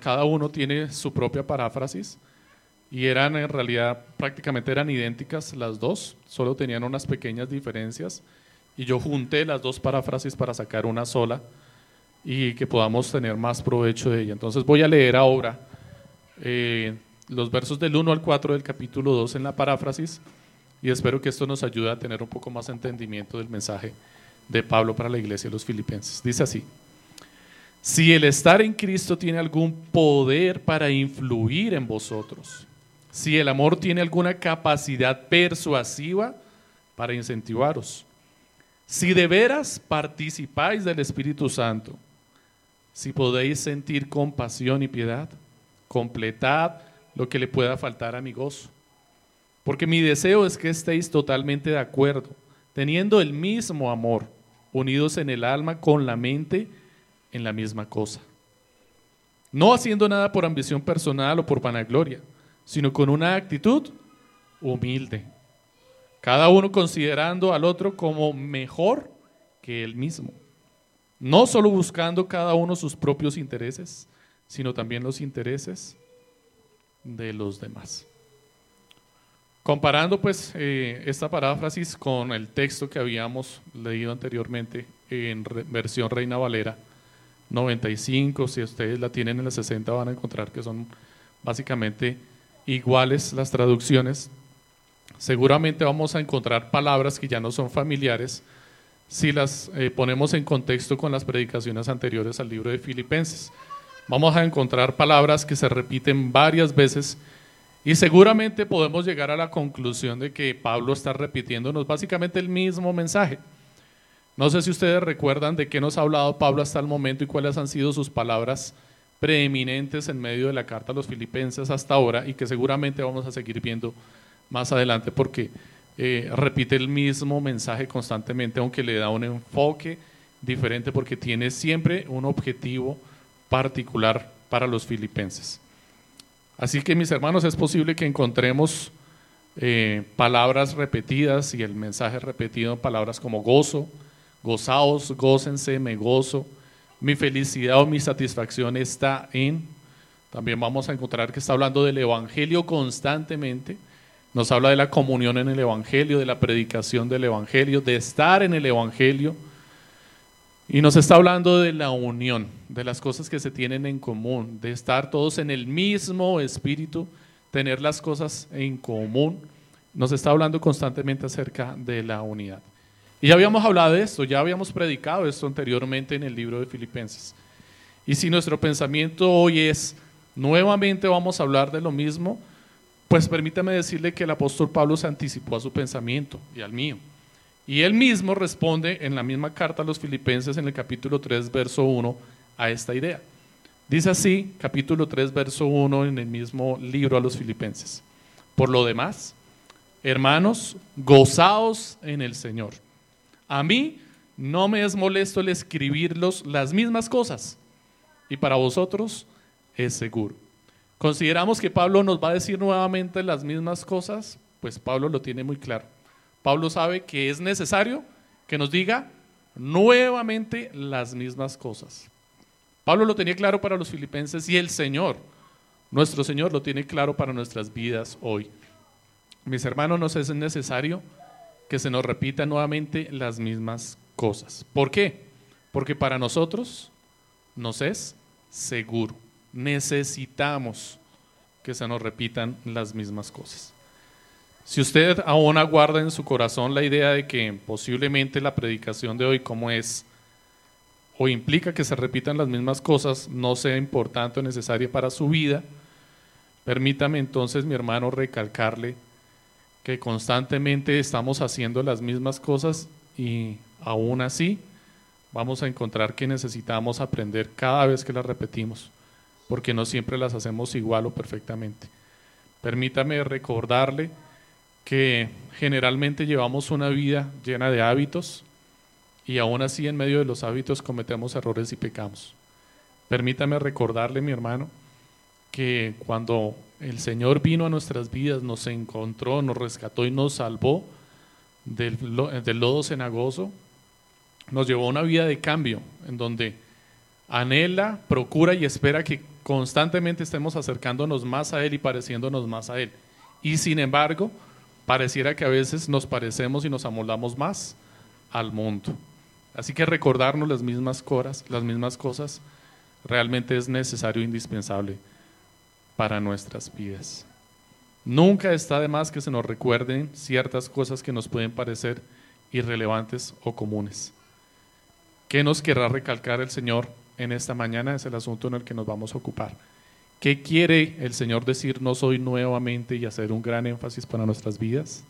cada uno tiene su propia paráfrasis y eran en realidad prácticamente eran idénticas las dos, solo tenían unas pequeñas diferencias y yo junté las dos paráfrasis para sacar una sola y que podamos tener más provecho de ella. Entonces voy a leer ahora eh, los versos del 1 al 4 del capítulo 2 en la paráfrasis y espero que esto nos ayude a tener un poco más entendimiento del mensaje de Pablo para la iglesia de los filipenses. Dice así, si el estar en Cristo tiene algún poder para influir en vosotros, si el amor tiene alguna capacidad persuasiva para incentivaros, si de veras participáis del Espíritu Santo, si podéis sentir compasión y piedad, completad lo que le pueda faltar a mi gozo. Porque mi deseo es que estéis totalmente de acuerdo, teniendo el mismo amor, unidos en el alma, con la mente, en la misma cosa. No haciendo nada por ambición personal o por vanagloria, sino con una actitud humilde. Cada uno considerando al otro como mejor que él mismo. No solo buscando cada uno sus propios intereses, sino también los intereses de los demás. Comparando pues eh, esta paráfrasis con el texto que habíamos leído anteriormente en versión Reina Valera 95, si ustedes la tienen en la 60 van a encontrar que son básicamente iguales las traducciones. Seguramente vamos a encontrar palabras que ya no son familiares si las eh, ponemos en contexto con las predicaciones anteriores al libro de Filipenses. Vamos a encontrar palabras que se repiten varias veces y seguramente podemos llegar a la conclusión de que Pablo está repitiéndonos básicamente el mismo mensaje. No sé si ustedes recuerdan de qué nos ha hablado Pablo hasta el momento y cuáles han sido sus palabras preeminentes en medio de la carta a los filipenses hasta ahora y que seguramente vamos a seguir viendo más adelante porque eh, repite el mismo mensaje constantemente, aunque le da un enfoque diferente porque tiene siempre un objetivo particular para los filipenses. Así que mis hermanos, es posible que encontremos eh, palabras repetidas y el mensaje repetido en palabras como gozo, gozaos, gócense, me gozo, mi felicidad o mi satisfacción está en. También vamos a encontrar que está hablando del Evangelio constantemente. Nos habla de la comunión en el Evangelio, de la predicación del Evangelio, de estar en el Evangelio y nos está hablando de la unión, de las cosas que se tienen en común, de estar todos en el mismo espíritu, tener las cosas en común. Nos está hablando constantemente acerca de la unidad. Y ya habíamos hablado de esto, ya habíamos predicado esto anteriormente en el libro de Filipenses. Y si nuestro pensamiento hoy es, nuevamente vamos a hablar de lo mismo, pues permítame decirle que el apóstol Pablo se anticipó a su pensamiento y al mío. Y él mismo responde en la misma carta a los filipenses en el capítulo 3, verso 1, a esta idea. Dice así, capítulo 3, verso 1, en el mismo libro a los filipenses. Por lo demás, hermanos, gozaos en el Señor. A mí no me es molesto el escribirlos las mismas cosas, y para vosotros es seguro. ¿Consideramos que Pablo nos va a decir nuevamente las mismas cosas? Pues Pablo lo tiene muy claro. Pablo sabe que es necesario que nos diga nuevamente las mismas cosas. Pablo lo tenía claro para los filipenses y el Señor, nuestro Señor, lo tiene claro para nuestras vidas hoy. Mis hermanos, nos es necesario que se nos repitan nuevamente las mismas cosas. ¿Por qué? Porque para nosotros nos es seguro. Necesitamos que se nos repitan las mismas cosas. Si usted aún aguarda en su corazón la idea de que posiblemente la predicación de hoy, como es, o implica que se repitan las mismas cosas, no sea importante o necesaria para su vida, permítame entonces, mi hermano, recalcarle que constantemente estamos haciendo las mismas cosas y aún así vamos a encontrar que necesitamos aprender cada vez que las repetimos, porque no siempre las hacemos igual o perfectamente. Permítame recordarle que generalmente llevamos una vida llena de hábitos y aún así en medio de los hábitos cometemos errores y pecamos. Permítame recordarle, mi hermano, que cuando el Señor vino a nuestras vidas, nos encontró, nos rescató y nos salvó del, del lodo cenagoso, nos llevó a una vida de cambio, en donde anhela, procura y espera que constantemente estemos acercándonos más a Él y pareciéndonos más a Él. Y sin embargo, pareciera que a veces nos parecemos y nos amoldamos más al mundo. Así que recordarnos las mismas cosas, las mismas cosas realmente es necesario e indispensable para nuestras vidas. Nunca está de más que se nos recuerden ciertas cosas que nos pueden parecer irrelevantes o comunes. ¿Qué nos querrá recalcar el Señor en esta mañana? Es el asunto en el que nos vamos a ocupar. ¿Qué quiere el Señor decirnos hoy nuevamente y hacer un gran énfasis para nuestras vidas?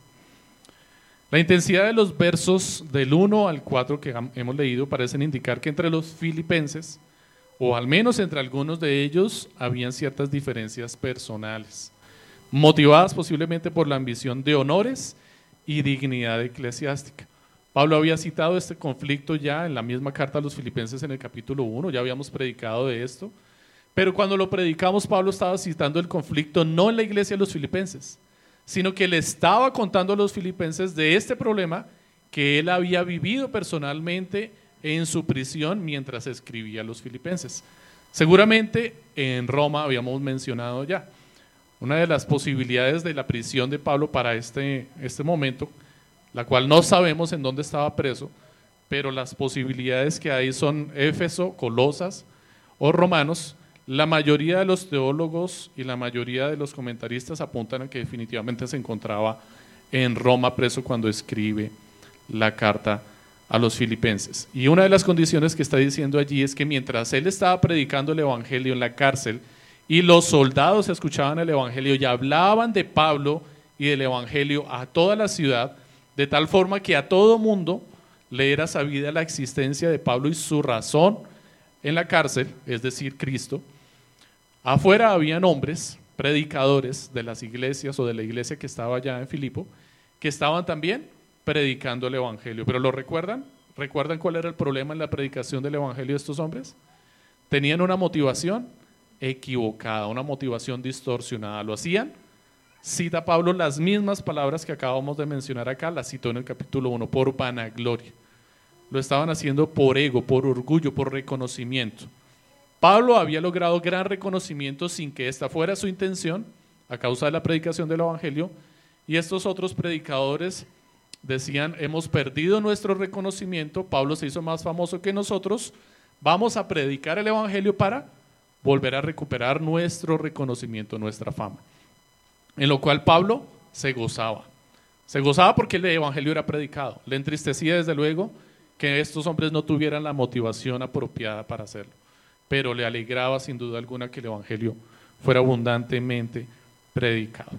La intensidad de los versos del 1 al 4 que hemos leído parecen indicar que entre los filipenses, o al menos entre algunos de ellos, habían ciertas diferencias personales, motivadas posiblemente por la ambición de honores y dignidad eclesiástica. Pablo había citado este conflicto ya en la misma carta a los filipenses en el capítulo 1, ya habíamos predicado de esto, pero cuando lo predicamos Pablo estaba citando el conflicto no en la iglesia de los filipenses, sino que le estaba contando a los filipenses de este problema que él había vivido personalmente en su prisión mientras escribía a los filipenses. Seguramente en Roma habíamos mencionado ya. Una de las posibilidades de la prisión de Pablo para este, este momento la cual no sabemos en dónde estaba preso, pero las posibilidades que hay son Éfeso, Colosas o Romanos. La mayoría de los teólogos y la mayoría de los comentaristas apuntan a que definitivamente se encontraba en Roma preso cuando escribe la carta a los filipenses. Y una de las condiciones que está diciendo allí es que mientras él estaba predicando el Evangelio en la cárcel y los soldados escuchaban el Evangelio y hablaban de Pablo y del Evangelio a toda la ciudad, de tal forma que a todo mundo le era sabida la existencia de Pablo y su razón en la cárcel, es decir, Cristo. Afuera habían hombres, predicadores de las iglesias o de la iglesia que estaba allá en Filipo, que estaban también predicando el Evangelio. ¿Pero lo recuerdan? ¿Recuerdan cuál era el problema en la predicación del Evangelio de estos hombres? Tenían una motivación equivocada, una motivación distorsionada. Lo hacían cita Pablo las mismas palabras que acabamos de mencionar acá, las citó en el capítulo 1, por vanagloria. Lo estaban haciendo por ego, por orgullo, por reconocimiento. Pablo había logrado gran reconocimiento sin que esta fuera su intención, a causa de la predicación del Evangelio, y estos otros predicadores decían, hemos perdido nuestro reconocimiento, Pablo se hizo más famoso que nosotros, vamos a predicar el Evangelio para volver a recuperar nuestro reconocimiento, nuestra fama en lo cual Pablo se gozaba. Se gozaba porque el Evangelio era predicado. Le entristecía desde luego que estos hombres no tuvieran la motivación apropiada para hacerlo, pero le alegraba sin duda alguna que el Evangelio fuera abundantemente predicado.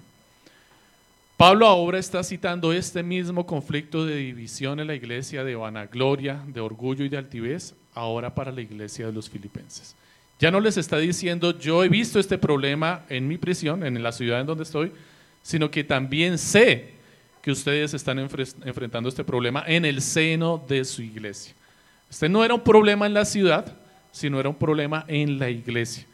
Pablo ahora está citando este mismo conflicto de división en la iglesia de vanagloria, de orgullo y de altivez, ahora para la iglesia de los filipenses. Ya no les está diciendo, yo he visto este problema en mi prisión, en la ciudad en donde estoy, sino que también sé que ustedes están enfrentando este problema en el seno de su iglesia. Este no era un problema en la ciudad, sino era un problema en la iglesia.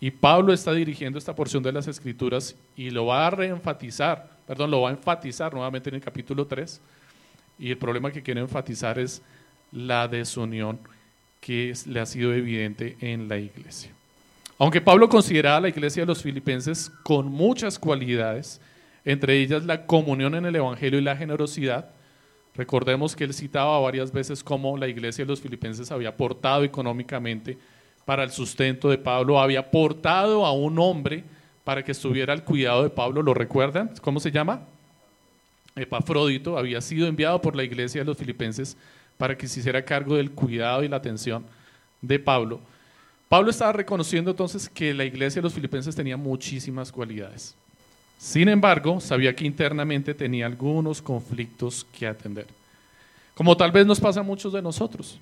Y Pablo está dirigiendo esta porción de las escrituras y lo va a reenfatizar, perdón, lo va a enfatizar nuevamente en el capítulo 3. Y el problema que quiere enfatizar es la desunión que le ha sido evidente en la iglesia. Aunque Pablo consideraba a la iglesia de los filipenses con muchas cualidades, entre ellas la comunión en el Evangelio y la generosidad, recordemos que él citaba varias veces cómo la iglesia de los filipenses había aportado económicamente para el sustento de Pablo, había aportado a un hombre para que estuviera al cuidado de Pablo, ¿lo recuerdan? ¿Cómo se llama? Epafrodito había sido enviado por la iglesia de los filipenses para que se hiciera cargo del cuidado y la atención de Pablo. Pablo estaba reconociendo entonces que la iglesia de los filipenses tenía muchísimas cualidades. Sin embargo, sabía que internamente tenía algunos conflictos que atender. Como tal vez nos pasa a muchos de nosotros.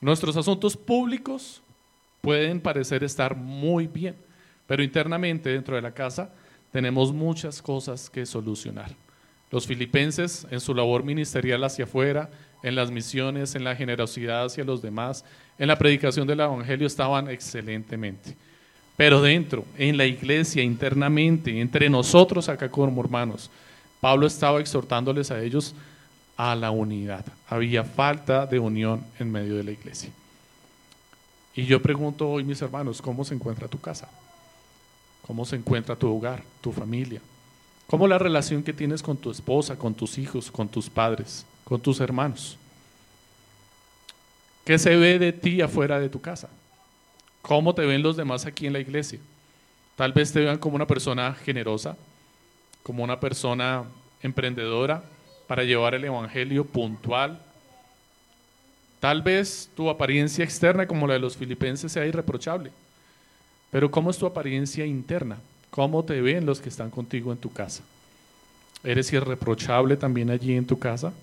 Nuestros asuntos públicos pueden parecer estar muy bien, pero internamente dentro de la casa tenemos muchas cosas que solucionar. Los filipenses en su labor ministerial hacia afuera, en las misiones, en la generosidad hacia los demás, en la predicación del Evangelio estaban excelentemente. Pero dentro, en la iglesia, internamente, entre nosotros acá como hermanos, Pablo estaba exhortándoles a ellos a la unidad. Había falta de unión en medio de la iglesia. Y yo pregunto hoy, mis hermanos, ¿cómo se encuentra tu casa? ¿Cómo se encuentra tu hogar, tu familia? ¿Cómo la relación que tienes con tu esposa, con tus hijos, con tus padres, con tus hermanos? ¿Qué se ve de ti afuera de tu casa? ¿Cómo te ven los demás aquí en la iglesia? Tal vez te vean como una persona generosa, como una persona emprendedora para llevar el Evangelio puntual. Tal vez tu apariencia externa como la de los filipenses sea irreprochable, pero ¿cómo es tu apariencia interna? ¿Cómo te ven los que están contigo en tu casa? ¿Eres irreprochable también allí en tu casa?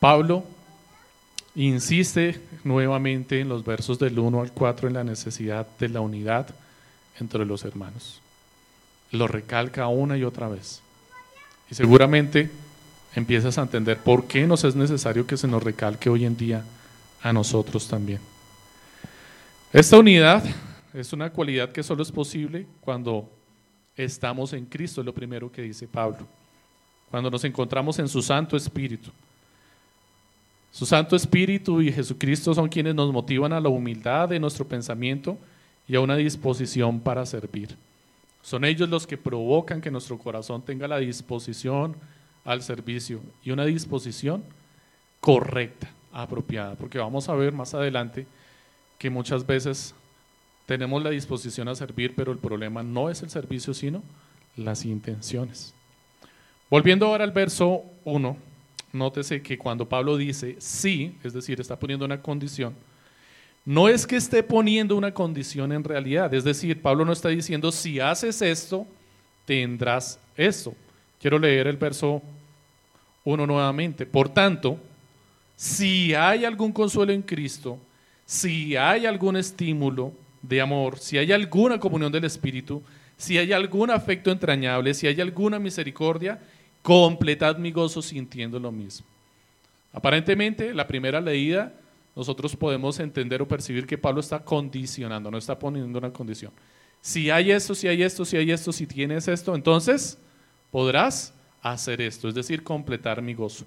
Pablo insiste nuevamente en los versos del 1 al 4 en la necesidad de la unidad entre los hermanos. Lo recalca una y otra vez. Y seguramente empiezas a entender por qué nos es necesario que se nos recalque hoy en día a nosotros también. Esta unidad es una cualidad que solo es posible cuando estamos en Cristo, es lo primero que dice Pablo. Cuando nos encontramos en su Santo Espíritu. Su Santo Espíritu y Jesucristo son quienes nos motivan a la humildad de nuestro pensamiento y a una disposición para servir. Son ellos los que provocan que nuestro corazón tenga la disposición al servicio y una disposición correcta, apropiada, porque vamos a ver más adelante que muchas veces tenemos la disposición a servir, pero el problema no es el servicio, sino las intenciones. Volviendo ahora al verso 1, nótese que cuando Pablo dice sí, es decir, está poniendo una condición, no es que esté poniendo una condición en realidad, es decir, Pablo no está diciendo si haces esto, tendrás esto. Quiero leer el verso 1 nuevamente. Por tanto, si hay algún consuelo en Cristo, si hay algún estímulo de amor, si hay alguna comunión del Espíritu, si hay algún afecto entrañable, si hay alguna misericordia, completad mi gozo sintiendo lo mismo. Aparentemente, la primera leída, nosotros podemos entender o percibir que Pablo está condicionando, no está poniendo una condición. Si hay esto, si hay esto, si hay esto, si tienes esto, entonces podrás hacer esto, es decir, completar mi gozo.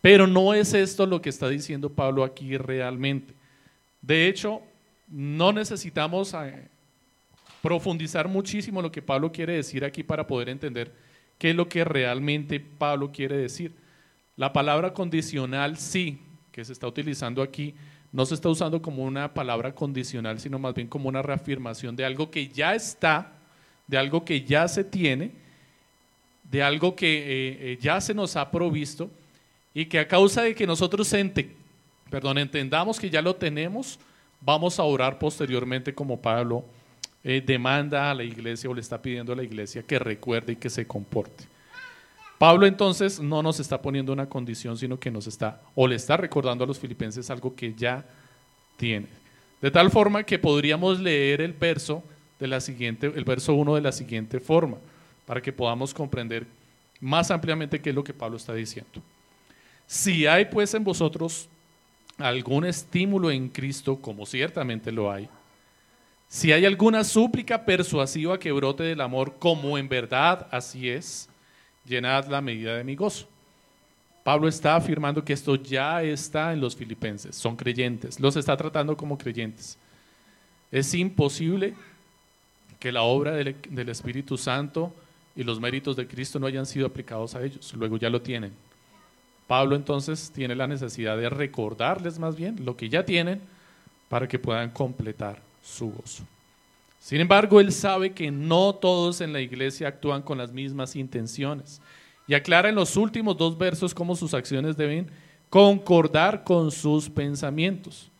Pero no es esto lo que está diciendo Pablo aquí realmente. De hecho, no necesitamos eh, profundizar muchísimo lo que Pablo quiere decir aquí para poder entender ¿Qué es lo que realmente Pablo quiere decir? La palabra condicional sí, que se está utilizando aquí, no se está usando como una palabra condicional, sino más bien como una reafirmación de algo que ya está, de algo que ya se tiene, de algo que eh, eh, ya se nos ha provisto y que a causa de que nosotros perdón, entendamos que ya lo tenemos, vamos a orar posteriormente como Pablo eh, demanda a la iglesia o le está pidiendo a la iglesia que recuerde y que se comporte. Pablo entonces no nos está poniendo una condición, sino que nos está, o le está recordando a los filipenses algo que ya tiene. De tal forma que podríamos leer el verso de la siguiente, el verso 1 de la siguiente forma, para que podamos comprender más ampliamente qué es lo que Pablo está diciendo. Si hay pues en vosotros algún estímulo en Cristo, como ciertamente lo hay, si hay alguna súplica persuasiva que brote del amor, como en verdad así es, llenad la medida de mi gozo. Pablo está afirmando que esto ya está en los filipenses, son creyentes, los está tratando como creyentes. Es imposible que la obra del, del Espíritu Santo y los méritos de Cristo no hayan sido aplicados a ellos, luego ya lo tienen. Pablo entonces tiene la necesidad de recordarles más bien lo que ya tienen para que puedan completar su gozo. Sin embargo, él sabe que no todos en la iglesia actúan con las mismas intenciones y aclara en los últimos dos versos cómo sus acciones deben concordar con sus pensamientos.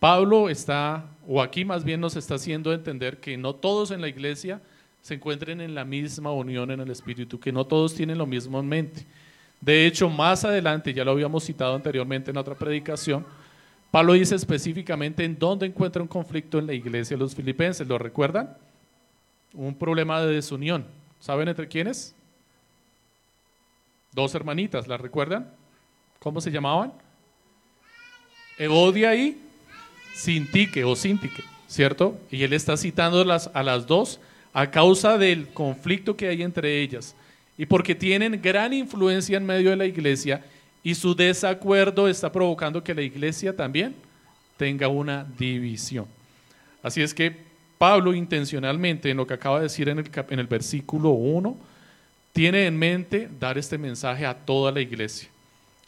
Pablo está, o aquí más bien nos está haciendo entender que no todos en la iglesia se encuentren en la misma unión en el Espíritu, que no todos tienen lo mismo en mente. De hecho, más adelante, ya lo habíamos citado anteriormente en otra predicación, Pablo dice específicamente en dónde encuentra un conflicto en la iglesia de los filipenses. ¿Lo recuerdan? Un problema de desunión. ¿Saben entre quiénes? Dos hermanitas, ¿las recuerdan? ¿Cómo se llamaban? Evodia y Sintique o Sintique, ¿cierto? Y él está citando a las dos a causa del conflicto que hay entre ellas y porque tienen gran influencia en medio de la iglesia y su desacuerdo está provocando que la iglesia también tenga una división. Así es que Pablo intencionalmente, en lo que acaba de decir en el, en el versículo 1, tiene en mente dar este mensaje a toda la iglesia.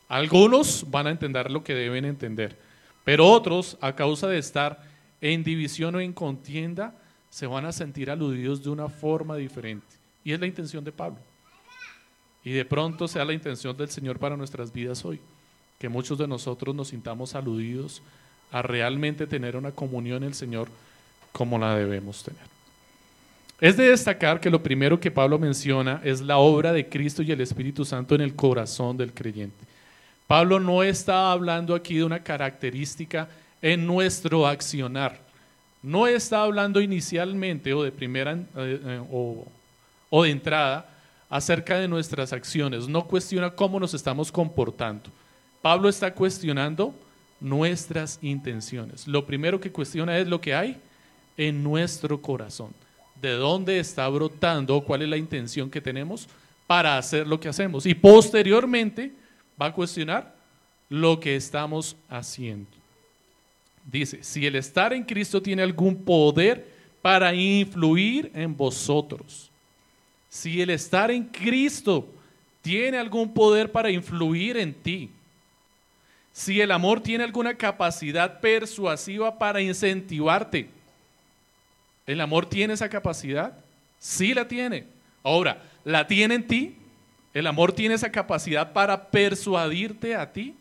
Algunos van a entender lo que deben entender, pero otros, a causa de estar en división o en contienda, se van a sentir aludidos de una forma diferente. Y es la intención de Pablo. Y de pronto sea la intención del Señor para nuestras vidas hoy, que muchos de nosotros nos sintamos aludidos a realmente tener una comunión en el Señor como la debemos tener. Es de destacar que lo primero que Pablo menciona es la obra de Cristo y el Espíritu Santo en el corazón del creyente. Pablo no está hablando aquí de una característica en nuestro accionar. No está hablando inicialmente o de primera eh, eh, o, o de entrada acerca de nuestras acciones. No cuestiona cómo nos estamos comportando. Pablo está cuestionando nuestras intenciones. Lo primero que cuestiona es lo que hay en nuestro corazón. ¿De dónde está brotando? ¿Cuál es la intención que tenemos para hacer lo que hacemos? Y posteriormente va a cuestionar lo que estamos haciendo. Dice, si el estar en Cristo tiene algún poder para influir en vosotros, si el estar en Cristo tiene algún poder para influir en ti, si el amor tiene alguna capacidad persuasiva para incentivarte. ¿El amor tiene esa capacidad? Sí la tiene. Ahora, ¿la tiene en ti? ¿El amor tiene esa capacidad para persuadirte a ti?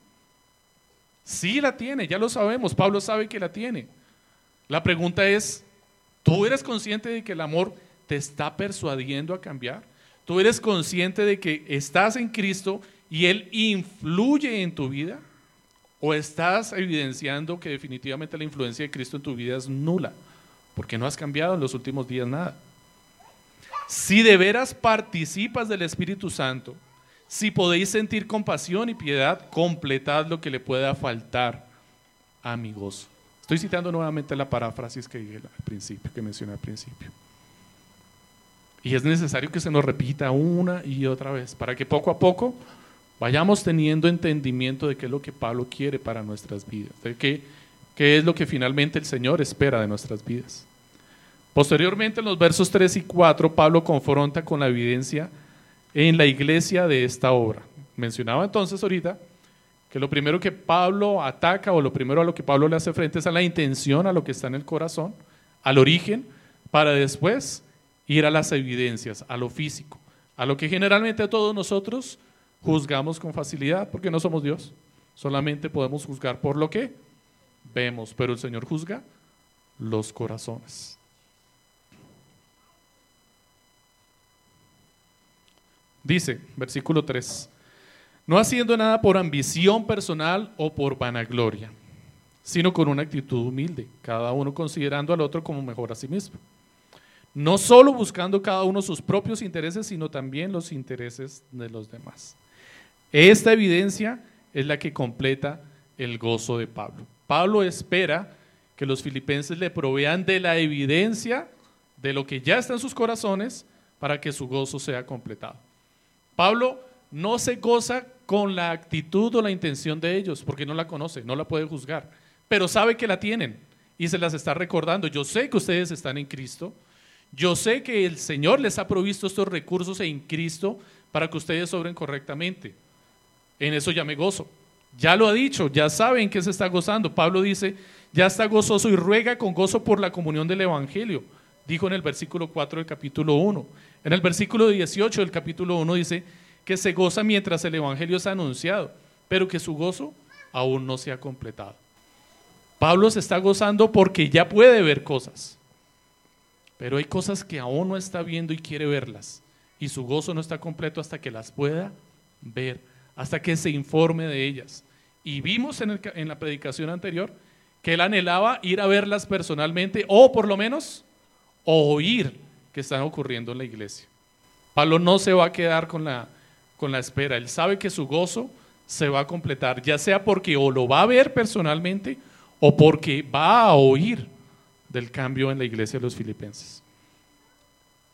Sí la tiene, ya lo sabemos, Pablo sabe que la tiene. La pregunta es, ¿tú eres consciente de que el amor te está persuadiendo a cambiar? ¿Tú eres consciente de que estás en Cristo y Él influye en tu vida? o estás evidenciando que definitivamente la influencia de Cristo en tu vida es nula, porque no has cambiado en los últimos días nada. Si de veras participas del Espíritu Santo, si podéis sentir compasión y piedad, completad lo que le pueda faltar a mi gozo. Estoy citando nuevamente la paráfrasis que dije al principio, que mencioné al principio. Y es necesario que se nos repita una y otra vez para que poco a poco vayamos teniendo entendimiento de qué es lo que Pablo quiere para nuestras vidas, de qué, qué es lo que finalmente el Señor espera de nuestras vidas. Posteriormente, en los versos 3 y 4, Pablo confronta con la evidencia en la iglesia de esta obra. Mencionaba entonces ahorita que lo primero que Pablo ataca o lo primero a lo que Pablo le hace frente es a la intención, a lo que está en el corazón, al origen, para después ir a las evidencias, a lo físico, a lo que generalmente todos nosotros juzgamos con facilidad porque no somos Dios. Solamente podemos juzgar por lo que vemos, pero el Señor juzga los corazones. Dice, versículo 3, no haciendo nada por ambición personal o por vanagloria, sino con una actitud humilde, cada uno considerando al otro como mejor a sí mismo. No solo buscando cada uno sus propios intereses, sino también los intereses de los demás. Esta evidencia es la que completa el gozo de Pablo. Pablo espera que los filipenses le provean de la evidencia de lo que ya está en sus corazones para que su gozo sea completado. Pablo no se goza con la actitud o la intención de ellos, porque no la conoce, no la puede juzgar, pero sabe que la tienen y se las está recordando. Yo sé que ustedes están en Cristo, yo sé que el Señor les ha provisto estos recursos en Cristo para que ustedes obren correctamente. En eso ya me gozo. Ya lo ha dicho, ya saben que se está gozando. Pablo dice, ya está gozoso y ruega con gozo por la comunión del Evangelio. Dijo en el versículo 4 del capítulo 1. En el versículo 18 del capítulo 1 dice que se goza mientras el Evangelio es anunciado, pero que su gozo aún no se ha completado. Pablo se está gozando porque ya puede ver cosas, pero hay cosas que aún no está viendo y quiere verlas. Y su gozo no está completo hasta que las pueda ver hasta que se informe de ellas. Y vimos en, la predicación anterior que él anhelaba ir a verlas personalmente o por lo menos oír que están ocurriendo en la iglesia. Pablo no se va a quedar con la, con la espera, él sabe que su gozo se va a completar, ya sea porque o lo va a ver personalmente o porque va a oír del cambio en la iglesia de los filipenses.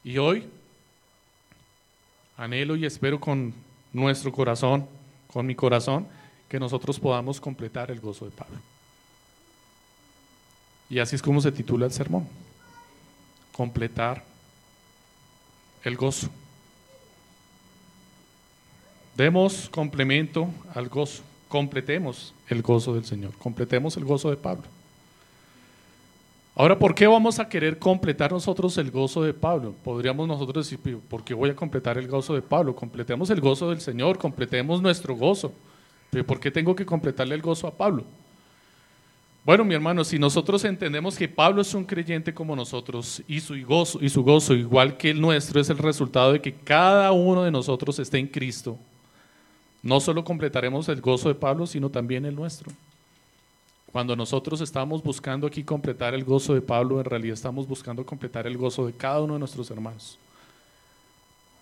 Y hoy anhelo y espero con nuestro corazón, con mi corazón, que nosotros podamos completar el gozo de Pablo. Y así es como se titula el sermón. Completar el gozo. Demos complemento al gozo. Completemos el gozo del Señor. Completemos el gozo de Pablo. Ahora, ¿por qué vamos a querer completar nosotros el gozo de Pablo? Podríamos nosotros decir, ¿por qué voy a completar el gozo de Pablo? Completemos el gozo del Señor, completemos nuestro gozo. ¿Pero por qué tengo que completarle el gozo a Pablo? Bueno, mi hermano, si nosotros entendemos que Pablo es un creyente como nosotros y su gozo, y su gozo igual que el nuestro, es el resultado de que cada uno de nosotros esté en Cristo, no solo completaremos el gozo de Pablo, sino también el nuestro. Cuando nosotros estamos buscando aquí completar el gozo de Pablo, en realidad estamos buscando completar el gozo de cada uno de nuestros hermanos.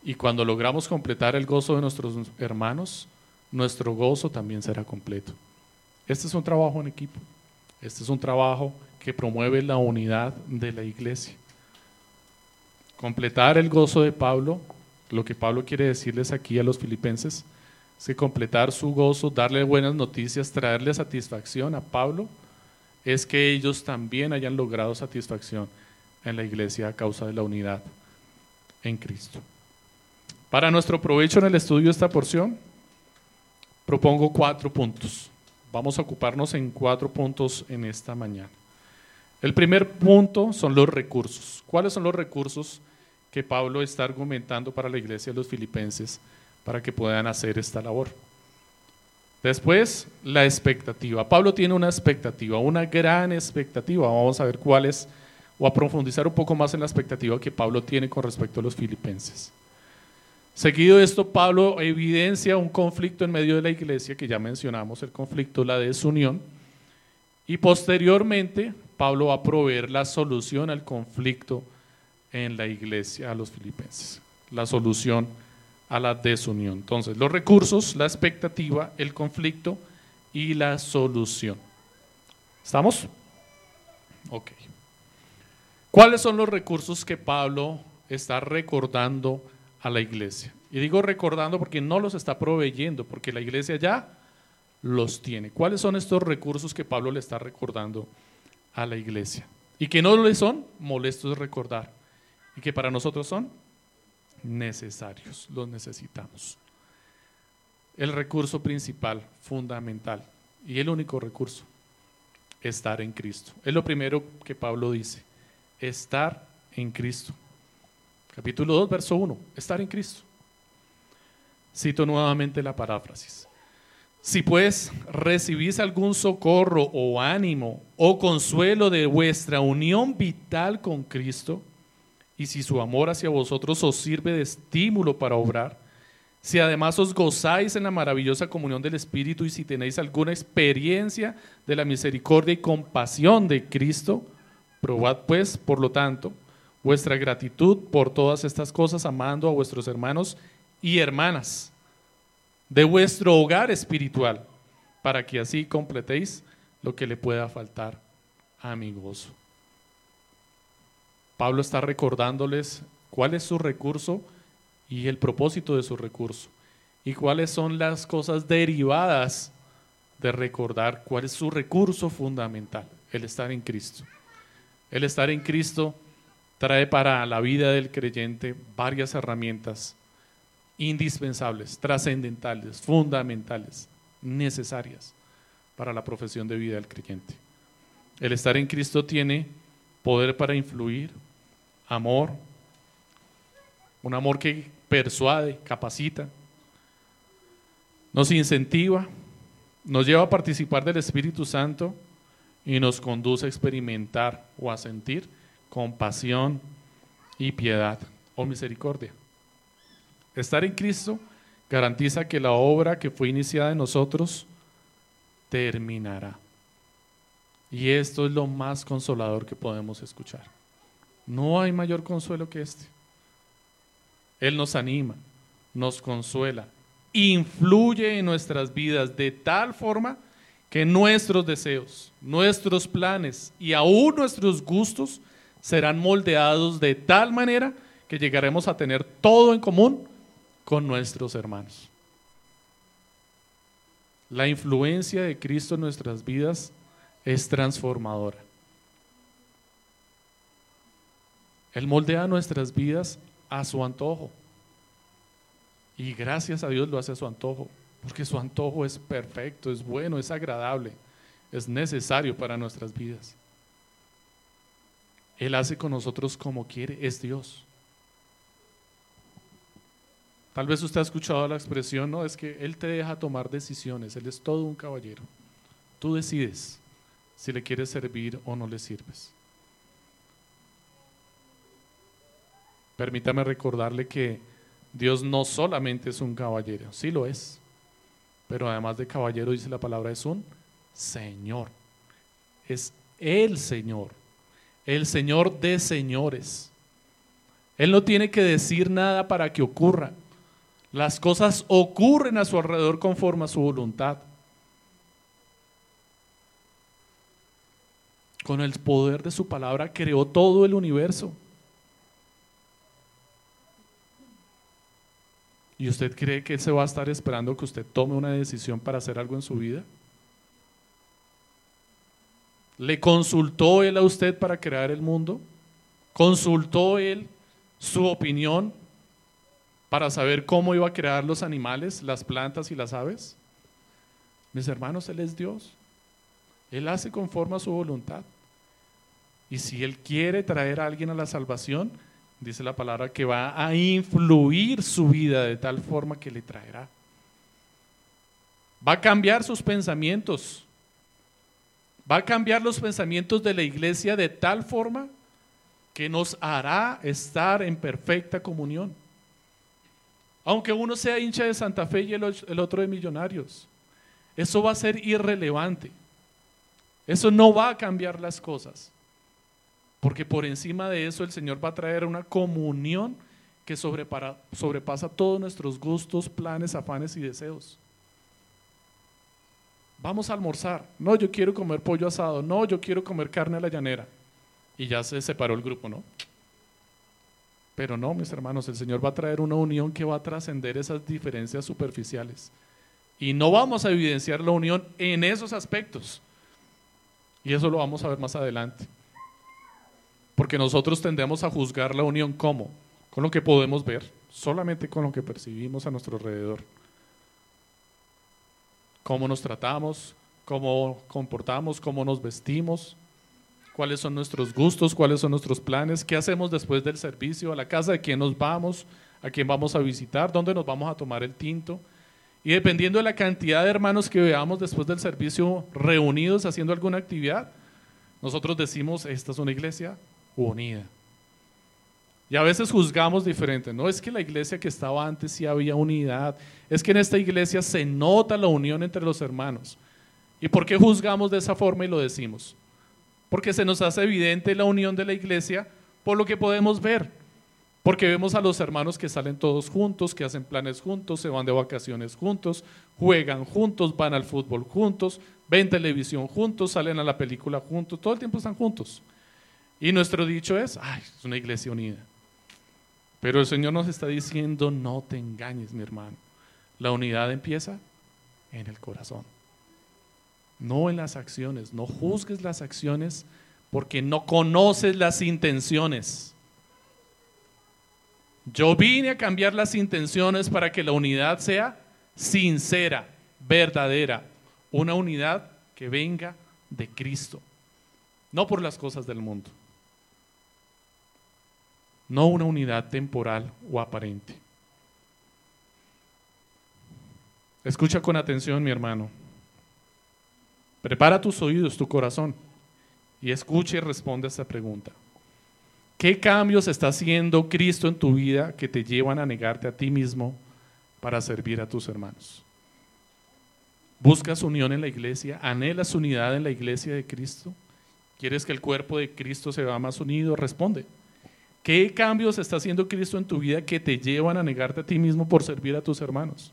Y cuando logramos completar el gozo de nuestros hermanos, nuestro gozo también será completo. Este es un trabajo en equipo. Este es un trabajo que promueve la unidad de la iglesia. Completar el gozo de Pablo, lo que Pablo quiere decirles aquí a los filipenses, que completar su gozo, darle buenas noticias, traerle satisfacción a Pablo, es que ellos también hayan logrado satisfacción en la iglesia a causa de la unidad en Cristo. Para nuestro provecho en el estudio de esta porción, propongo cuatro puntos. Vamos a ocuparnos en cuatro puntos en esta mañana. El primer punto son los recursos. ¿Cuáles son los recursos que Pablo está argumentando para la iglesia de los filipenses? Para que puedan hacer esta labor. Después, la expectativa. Pablo tiene una expectativa, una gran expectativa. Vamos a ver cuál es, o a profundizar un poco más en la expectativa que Pablo tiene con respecto a los filipenses. Seguido de esto, Pablo evidencia un conflicto en medio de la iglesia, que ya mencionamos, el conflicto, la desunión. Y posteriormente, Pablo va a proveer la solución al conflicto en la iglesia, a los filipenses. La solución a la desunión. Entonces, los recursos, la expectativa, el conflicto y la solución. ¿Estamos? Ok. ¿Cuáles son los recursos que Pablo está recordando a la iglesia? Y digo recordando porque no los está proveyendo, porque la iglesia ya los tiene. ¿Cuáles son estos recursos que Pablo le está recordando a la iglesia? Y que no le son molestos recordar. Y que para nosotros son necesarios, los necesitamos. El recurso principal, fundamental y el único recurso, estar en Cristo. Es lo primero que Pablo dice, estar en Cristo. Capítulo 2, verso 1, estar en Cristo. Cito nuevamente la paráfrasis. Si pues recibís algún socorro o ánimo o consuelo de vuestra unión vital con Cristo, y si su amor hacia vosotros os sirve de estímulo para obrar, si además os gozáis en la maravillosa comunión del Espíritu y si tenéis alguna experiencia de la misericordia y compasión de Cristo, probad pues, por lo tanto, vuestra gratitud por todas estas cosas, amando a vuestros hermanos y hermanas de vuestro hogar espiritual, para que así completéis lo que le pueda faltar a mi gozo. Pablo está recordándoles cuál es su recurso y el propósito de su recurso y cuáles son las cosas derivadas de recordar cuál es su recurso fundamental, el estar en Cristo. El estar en Cristo trae para la vida del creyente varias herramientas indispensables, trascendentales, fundamentales, necesarias para la profesión de vida del creyente. El estar en Cristo tiene poder para influir, amor, un amor que persuade, capacita, nos incentiva, nos lleva a participar del Espíritu Santo y nos conduce a experimentar o a sentir compasión y piedad o misericordia. Estar en Cristo garantiza que la obra que fue iniciada en nosotros terminará. Y esto es lo más consolador que podemos escuchar. No hay mayor consuelo que este. Él nos anima, nos consuela, influye en nuestras vidas de tal forma que nuestros deseos, nuestros planes y aún nuestros gustos serán moldeados de tal manera que llegaremos a tener todo en común con nuestros hermanos. La influencia de Cristo en nuestras vidas es transformadora. Él moldea nuestras vidas a su antojo. Y gracias a Dios lo hace a su antojo, porque su antojo es perfecto, es bueno, es agradable, es necesario para nuestras vidas. Él hace con nosotros como quiere, es Dios. Tal vez usted ha escuchado la expresión, no, es que Él te deja tomar decisiones, Él es todo un caballero. Tú decides si le quieres servir o no le sirves. Permítame recordarle que Dios no solamente es un caballero, sí lo es, pero además de caballero dice la palabra es un Señor. Es el Señor, el Señor de señores. Él no tiene que decir nada para que ocurra. Las cosas ocurren a su alrededor conforme a su voluntad. Con el poder de su palabra creó todo el universo. ¿Y usted cree que Él se va a estar esperando que usted tome una decisión para hacer algo en su vida? ¿Le consultó Él a usted para crear el mundo? ¿Consultó Él su opinión para saber cómo iba a crear los animales, las plantas y las aves? Mis hermanos, Él es Dios. Él hace conforme a su voluntad. Y si Él quiere traer a alguien a la salvación, dice la palabra que va a influir su vida de tal forma que le traerá. Va a cambiar sus pensamientos. Va a cambiar los pensamientos de la iglesia de tal forma que nos hará estar en perfecta comunión. Aunque uno sea hincha de Santa Fe y el, otro de Millonarios, eso va a ser irrelevante. Eso no va a cambiar las cosas. Porque por encima de eso el Señor va a traer una comunión que sobrepasa todos nuestros gustos, planes, afanes y deseos. Vamos a almorzar. No, yo quiero comer pollo asado. No, yo quiero comer carne a la llanera. Y ya se separó el grupo, ¿no? Pero no, mis hermanos, el Señor va a traer una unión que va a trascender esas diferencias superficiales. Y no vamos a evidenciar la unión en esos aspectos. Y eso lo vamos a ver más adelante. Porque nosotros tendemos a juzgar la unión como, con lo que podemos ver, solamente con lo que percibimos a nuestro alrededor. Cómo nos tratamos, cómo comportamos, cómo nos vestimos, cuáles son nuestros gustos, cuáles son nuestros planes, qué hacemos después del servicio, a la casa de quién nos vamos, a quién vamos a visitar, dónde nos vamos a tomar el tinto. Y dependiendo de la cantidad de hermanos que veamos después del servicio reunidos haciendo alguna actividad, nosotros decimos, esta es una iglesia unida. Y a veces juzgamos diferente. No es que la iglesia que estaba antes sí había unidad. Es que en esta iglesia se nota la unión entre los hermanos. ¿Y por qué juzgamos de esa forma y lo decimos? porque se nos hace evidente la unión de la iglesia por lo que podemos ver, porque vemos a los hermanos que salen todos juntos, que hacen planes juntos, se van de vacaciones juntos, juegan juntos, van al fútbol juntos, ven televisión juntos, salen a la película juntos, todo el tiempo están juntos. Y nuestro dicho es, ay, es una iglesia unida. Pero el Señor nos está diciendo, no te engañes, mi hermano. La unidad empieza en el corazón no en las acciones. No juzgues las acciones porque no conoces las intenciones. Yo vine a cambiar las intenciones para que la unidad sea sincera, verdadera, una unidad que venga de Cristo, no por las cosas del mundo, no una unidad temporal o aparente. Escucha con atención, mi hermano. Prepara tus oídos, tu corazón y escucha y responde a esta pregunta. ¿Qué cambios está haciendo Cristo en tu vida que te llevan a negarte a ti mismo para servir a tus hermanos? ¿Buscas unión en la iglesia? ¿Anhelas unidad en la iglesia de Cristo? ¿Quieres que el cuerpo de Cristo se vea más unido? Responde. ¿Qué cambios está haciendo Cristo en tu vida que te llevan a negarte a ti mismo por servir a tus hermanos?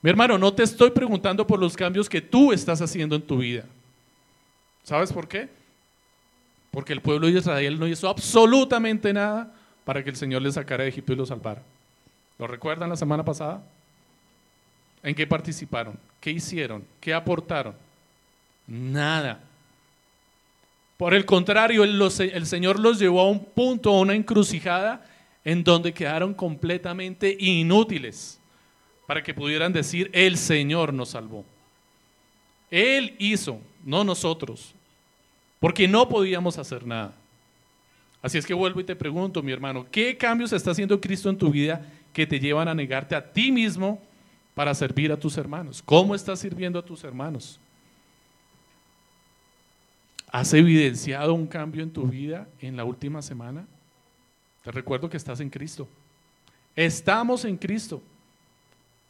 Mi hermano, no te estoy preguntando por los cambios que tú estás haciendo en tu vida. ¿Sabes por qué? Porque el pueblo de Israel no hizo absolutamente nada para que el Señor les sacara de Egipto y los salvara. ¿Lo recuerdan la semana pasada? ¿En qué participaron? ¿Qué hicieron? ¿Qué aportaron? Nada. Por el contrario, el, Señor los llevó a un punto, a una encrucijada, en donde quedaron completamente inútiles para que pudieran decir, el Señor nos salvó. Él hizo, no nosotros, porque no podíamos hacer nada. Así es que vuelvo y te pregunto, mi hermano, ¿qué cambios está haciendo Cristo en tu vida que te llevan a negarte a ti mismo para servir a tus hermanos? ¿Cómo estás sirviendo a tus hermanos? ¿Has evidenciado un cambio en tu vida en la última semana? Te recuerdo que estás en Cristo. Estamos en Cristo.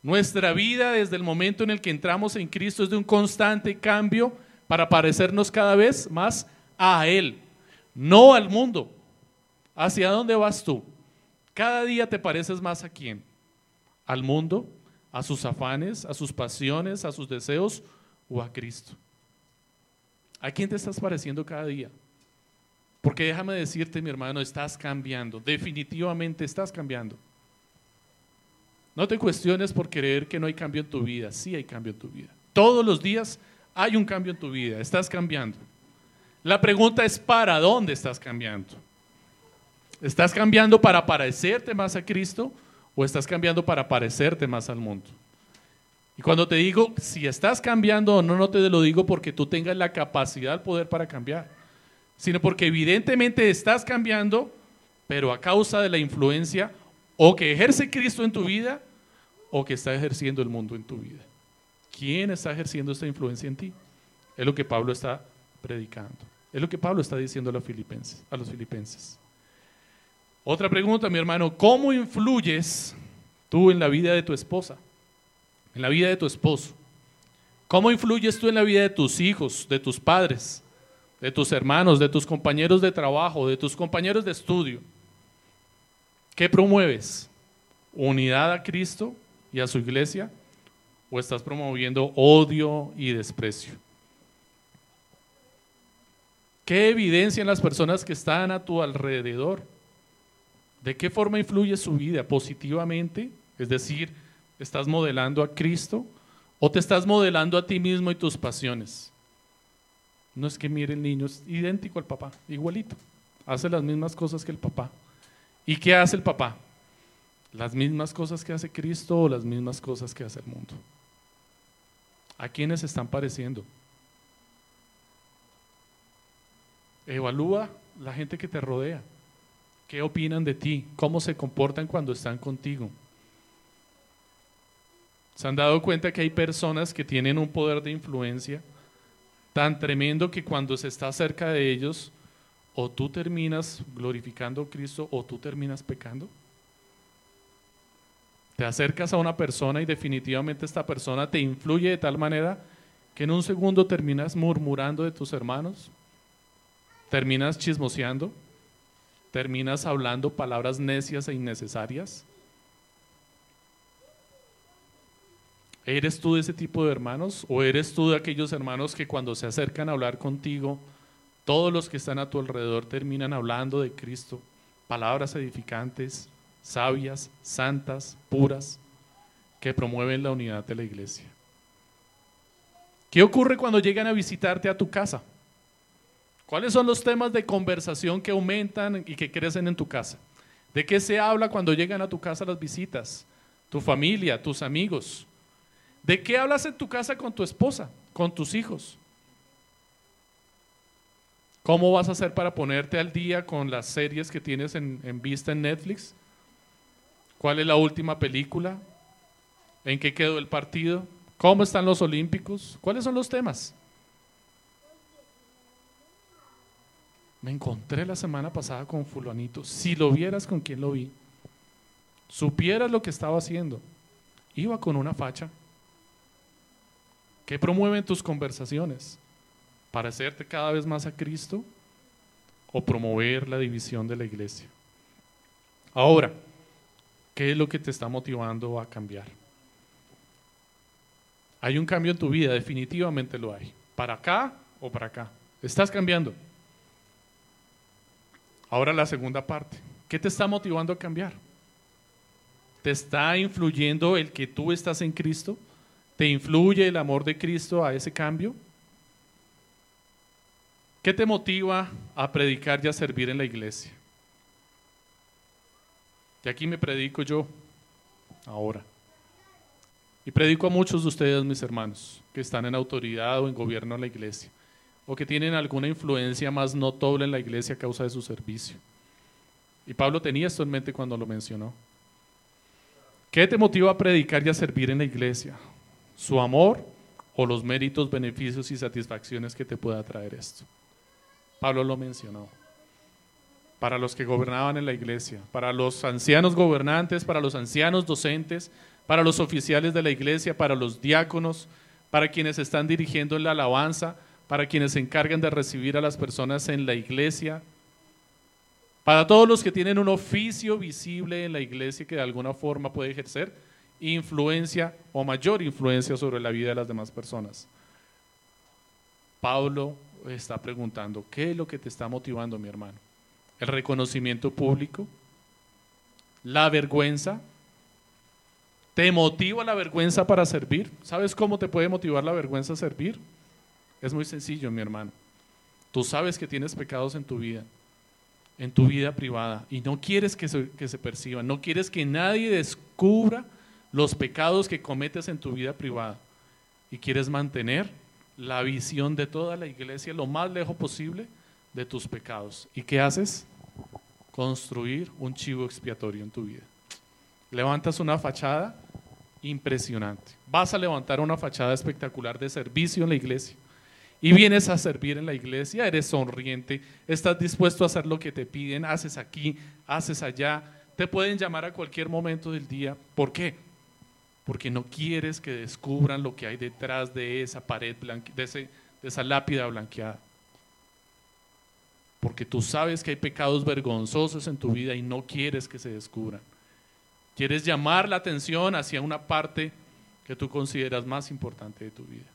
Nuestra vida desde el momento en el que entramos en Cristo es de un constante cambio para parecernos cada vez más a Él, no al mundo. ¿Hacia dónde vas tú? Cada día te pareces más a quién? ¿Al mundo? ¿A sus afanes? ¿A sus pasiones? ¿A sus deseos? ¿O a Cristo? ¿A quién te estás pareciendo cada día? Porque déjame decirte, mi hermano, estás cambiando. Definitivamente estás cambiando. No te cuestiones por creer que no hay cambio en tu vida. Sí hay cambio en tu vida. Todos los días hay un cambio en tu vida. Estás cambiando. La pregunta es, ¿para dónde estás cambiando? ¿Estás cambiando para parecerte más a Cristo o estás cambiando para parecerte más al mundo? Y cuando te digo si estás cambiando o no, no te lo digo porque tú tengas la capacidad, el poder para cambiar, sino porque evidentemente estás cambiando, pero a causa de la influencia o que ejerce Cristo en tu vida o que está ejerciendo el mundo en tu vida. ¿Quién está ejerciendo esta influencia en ti? Es lo que Pablo está predicando. Es lo que Pablo está diciendo a los filipenses. A los filipenses. Otra pregunta, mi hermano, ¿cómo influyes tú en la vida de tu esposa? En la vida de tu esposo. ¿Cómo influyes tú en la vida de tus hijos, de tus padres, de tus hermanos, de tus compañeros de trabajo, de tus compañeros de estudio? ¿Qué promueves? ¿Unidad a Cristo y a su iglesia? ¿O estás promoviendo odio y desprecio? ¿Qué evidencian las personas que están a tu alrededor? ¿De qué forma influye su vida? ¿Positivamente? Es decir, ¿estás modelando a Cristo o te estás modelando a ti mismo y tus pasiones? No es que mire el niño, es idéntico al papá, igualito. Hace las mismas cosas que el papá. ¿Y qué hace el papá? Las mismas cosas que hace Cristo o las mismas cosas que hace el mundo. ¿A quiénes están pareciendo? Evalúa la gente que te rodea. ¿Qué opinan de ti? ¿Cómo se comportan cuando están contigo? ¿Se han dado cuenta que hay personas que tienen un poder de influencia tan tremendo que cuando se está cerca de ellos, o tú terminas glorificando a Cristo o tú terminas pecando? Te acercas a una persona y definitivamente esta persona te influye de tal manera que en un segundo terminas murmurando de tus hermanos, terminas chismoseando, terminas hablando palabras necias e innecesarias. ¿Eres tú de ese tipo de hermanos o eres tú de aquellos hermanos que cuando se acercan a hablar contigo, todos los que están a tu alrededor terminan hablando de Cristo, palabras edificantes, sabias, santas, puras, que promueven la unidad de la iglesia. ¿Qué ocurre cuando llegan a visitarte a tu casa? ¿Cuáles son los temas de conversación que aumentan y que crecen en tu casa? ¿De qué se habla cuando llegan a tu casa las visitas? Tu familia, tus amigos. ¿De qué hablas en tu casa con tu esposa, con tus hijos? ¿Cómo vas a hacer para ponerte al día con las series que tienes en, vista en Netflix? ¿Cuál es la última película? ¿En qué quedó el partido? ¿Cómo están los Olímpicos? ¿Cuáles son los temas? Me encontré la semana pasada con fulanito. Si lo vieras con quién lo vi, supieras lo que estaba haciendo. Iba con una facha. ¿Qué promueven tus conversaciones? ¿Parecerte cada vez más a Cristo o promover la división de la iglesia? Ahora, ¿Qué es lo que te está motivando a cambiar? Hay un cambio en tu vida, definitivamente lo hay. ¿Para acá o para acá? Estás cambiando. Ahora la segunda parte. ¿Qué te está motivando a cambiar? ¿Te está influyendo el que tú estás en Cristo? ¿Te influye el amor de Cristo a ese cambio? ¿Qué te motiva a predicar y a servir en la iglesia? Y aquí me predico yo, ahora. Y predico a muchos de ustedes, mis hermanos, que están en autoridad o en gobierno en la iglesia, o que tienen alguna influencia más notable en la iglesia a causa de su servicio. Y Pablo tenía esto en mente cuando lo mencionó. ¿Qué te motiva a predicar y a servir en la iglesia? ¿Su amor o los méritos, beneficios y satisfacciones que te pueda traer esto? Pablo lo mencionó. Para los que gobernaban en la iglesia, para los ancianos gobernantes, para los ancianos docentes, para los oficiales de la iglesia, para los diáconos, para quienes están dirigiendo en la alabanza, para quienes se encargan de recibir a las personas en la iglesia, para todos los que tienen un oficio visible en la iglesia que de alguna forma puede ejercer influencia o mayor influencia sobre la vida de las demás personas. Pablo está preguntando, ¿qué es lo que te está motivando, mi hermano? ¿El reconocimiento público? ¿La vergüenza? ¿Te motiva la vergüenza para servir? ¿Sabes cómo te puede motivar la vergüenza a servir? Es muy sencillo, mi hermano. Tú sabes que tienes pecados en tu vida, en tu vida privada, y no quieres que se, que se perciban, no quieres que nadie descubra los pecados que cometes en tu vida privada, y quieres mantener la visión de toda la iglesia lo más lejos posible de tus pecados. ¿Y qué haces? Construir un chivo expiatorio en tu vida. Levantas una fachada impresionante. Vas a levantar una fachada espectacular de servicio en la iglesia. Y vienes a servir en la iglesia, eres sonriente, estás dispuesto a hacer lo que te piden, haces aquí, haces allá, te pueden llamar a cualquier momento del día. ¿Por qué? Porque no quieres que descubran lo que hay detrás de esa pared, de, de esa lápida blanqueada. Porque tú sabes que hay pecados vergonzosos en tu vida y no quieres que se descubran. Quieres llamar la atención hacia una parte que tú consideras más importante de tu vida.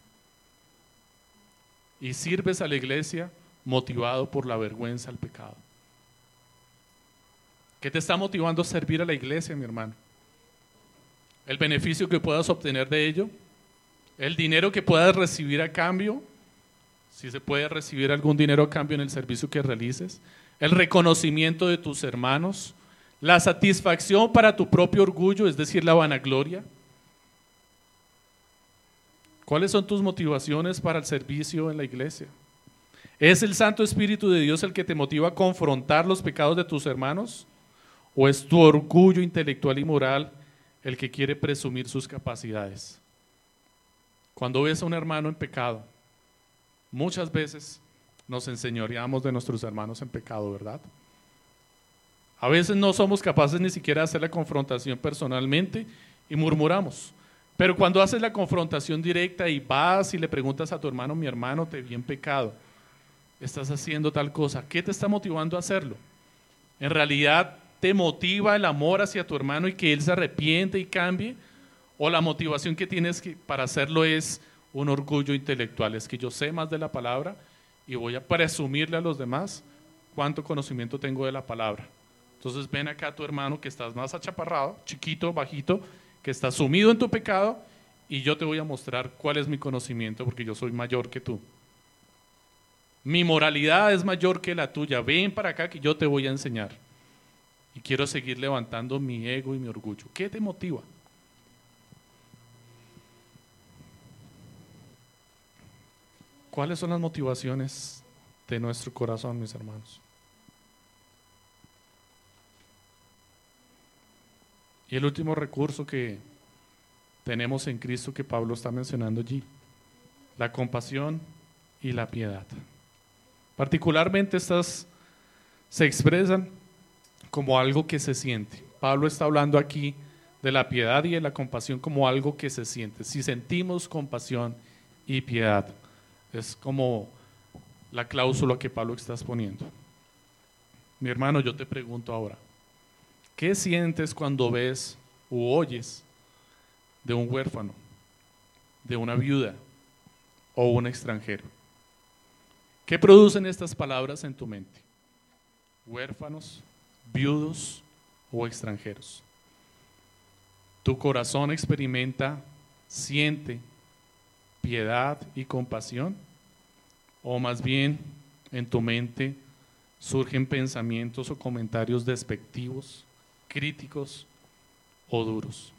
Y sirves a la iglesia motivado por la vergüenza al pecado. ¿Qué te está motivando a servir a la iglesia, mi hermano? El beneficio que puedas obtener de ello, el dinero que puedas recibir a cambio, si se puede recibir algún dinero a cambio en el servicio que realices, el reconocimiento de tus hermanos, la satisfacción para tu propio orgullo, es decir, la vanagloria. ¿Cuáles son tus motivaciones para el servicio en la iglesia? ¿Es el Santo Espíritu de Dios el que te motiva a confrontar los pecados de tus hermanos? ¿O es tu orgullo intelectual y moral el que quiere presumir sus capacidades. Cuando ves a un hermano en pecado, muchas veces nos enseñoreamos de nuestros hermanos en pecado, ¿verdad? A veces no somos capaces ni siquiera de hacer la confrontación personalmente y murmuramos. Pero cuando haces la confrontación directa y vas y le preguntas a tu hermano, mi hermano, te vi en pecado, estás haciendo tal cosa, ¿qué te está motivando a hacerlo? En realidad te motiva el amor hacia tu hermano y que él se arrepiente y cambie? ¿O la motivación que tienes para hacerlo es un orgullo intelectual? Es que yo sé más de la palabra y voy a presumirle a los demás cuánto conocimiento tengo de la palabra. Entonces ven acá a tu hermano que estás más achaparrado, chiquito, bajito, que está sumido en tu pecado y yo te voy a mostrar cuál es mi conocimiento porque yo soy mayor que tú. Mi moralidad es mayor que la tuya. Ven para acá que yo te voy a enseñar y quiero seguir levantando mi ego y mi orgullo. ¿Qué te motiva? ¿Cuáles son las motivaciones de nuestro corazón, mis hermanos? Y el último recurso que tenemos en Cristo que Pablo está mencionando allí, la compasión y la piedad. Particularmente estas se expresan como algo que se siente. Pablo está hablando aquí de la piedad y de la compasión como algo que se siente. Si sentimos compasión y piedad, es como la cláusula que Pablo está exponiendo. Mi hermano, yo te pregunto ahora, ¿qué sientes cuando ves o oyes de un huérfano, de una viuda o un extranjero? ¿Qué producen estas palabras en tu mente? Huérfanos, viudos o extranjeros. Tu corazón experimenta, siente piedad y compasión, o más bien en tu mente surgen pensamientos o comentarios despectivos, críticos o duros.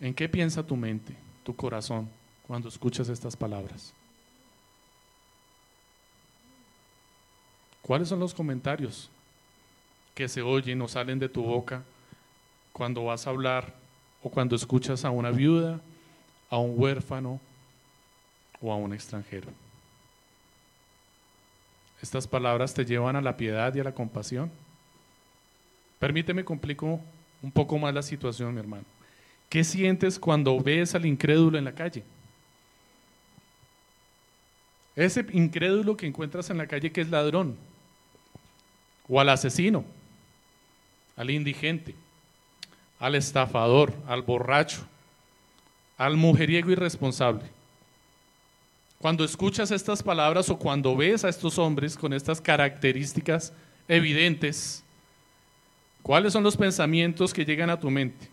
¿En qué piensa tu mente, tu corazón, cuando escuchas estas palabras? ¿Cuáles son los comentarios que se oyen o salen de tu boca cuando vas a hablar o cuando escuchas a una viuda, a un huérfano o a un extranjero? Estas palabras te llevan a la piedad y a la compasión. Permíteme complico un poco más la situación, mi hermano. ¿Qué sientes cuando ves al incrédulo en la calle? Ese incrédulo que encuentras en la calle que es ladrón, o al asesino, al indigente, al estafador, al borracho, al mujeriego irresponsable. Cuando escuchas estas palabras o cuando ves a estos hombres con estas características evidentes, ¿cuáles son los pensamientos que llegan a tu mente?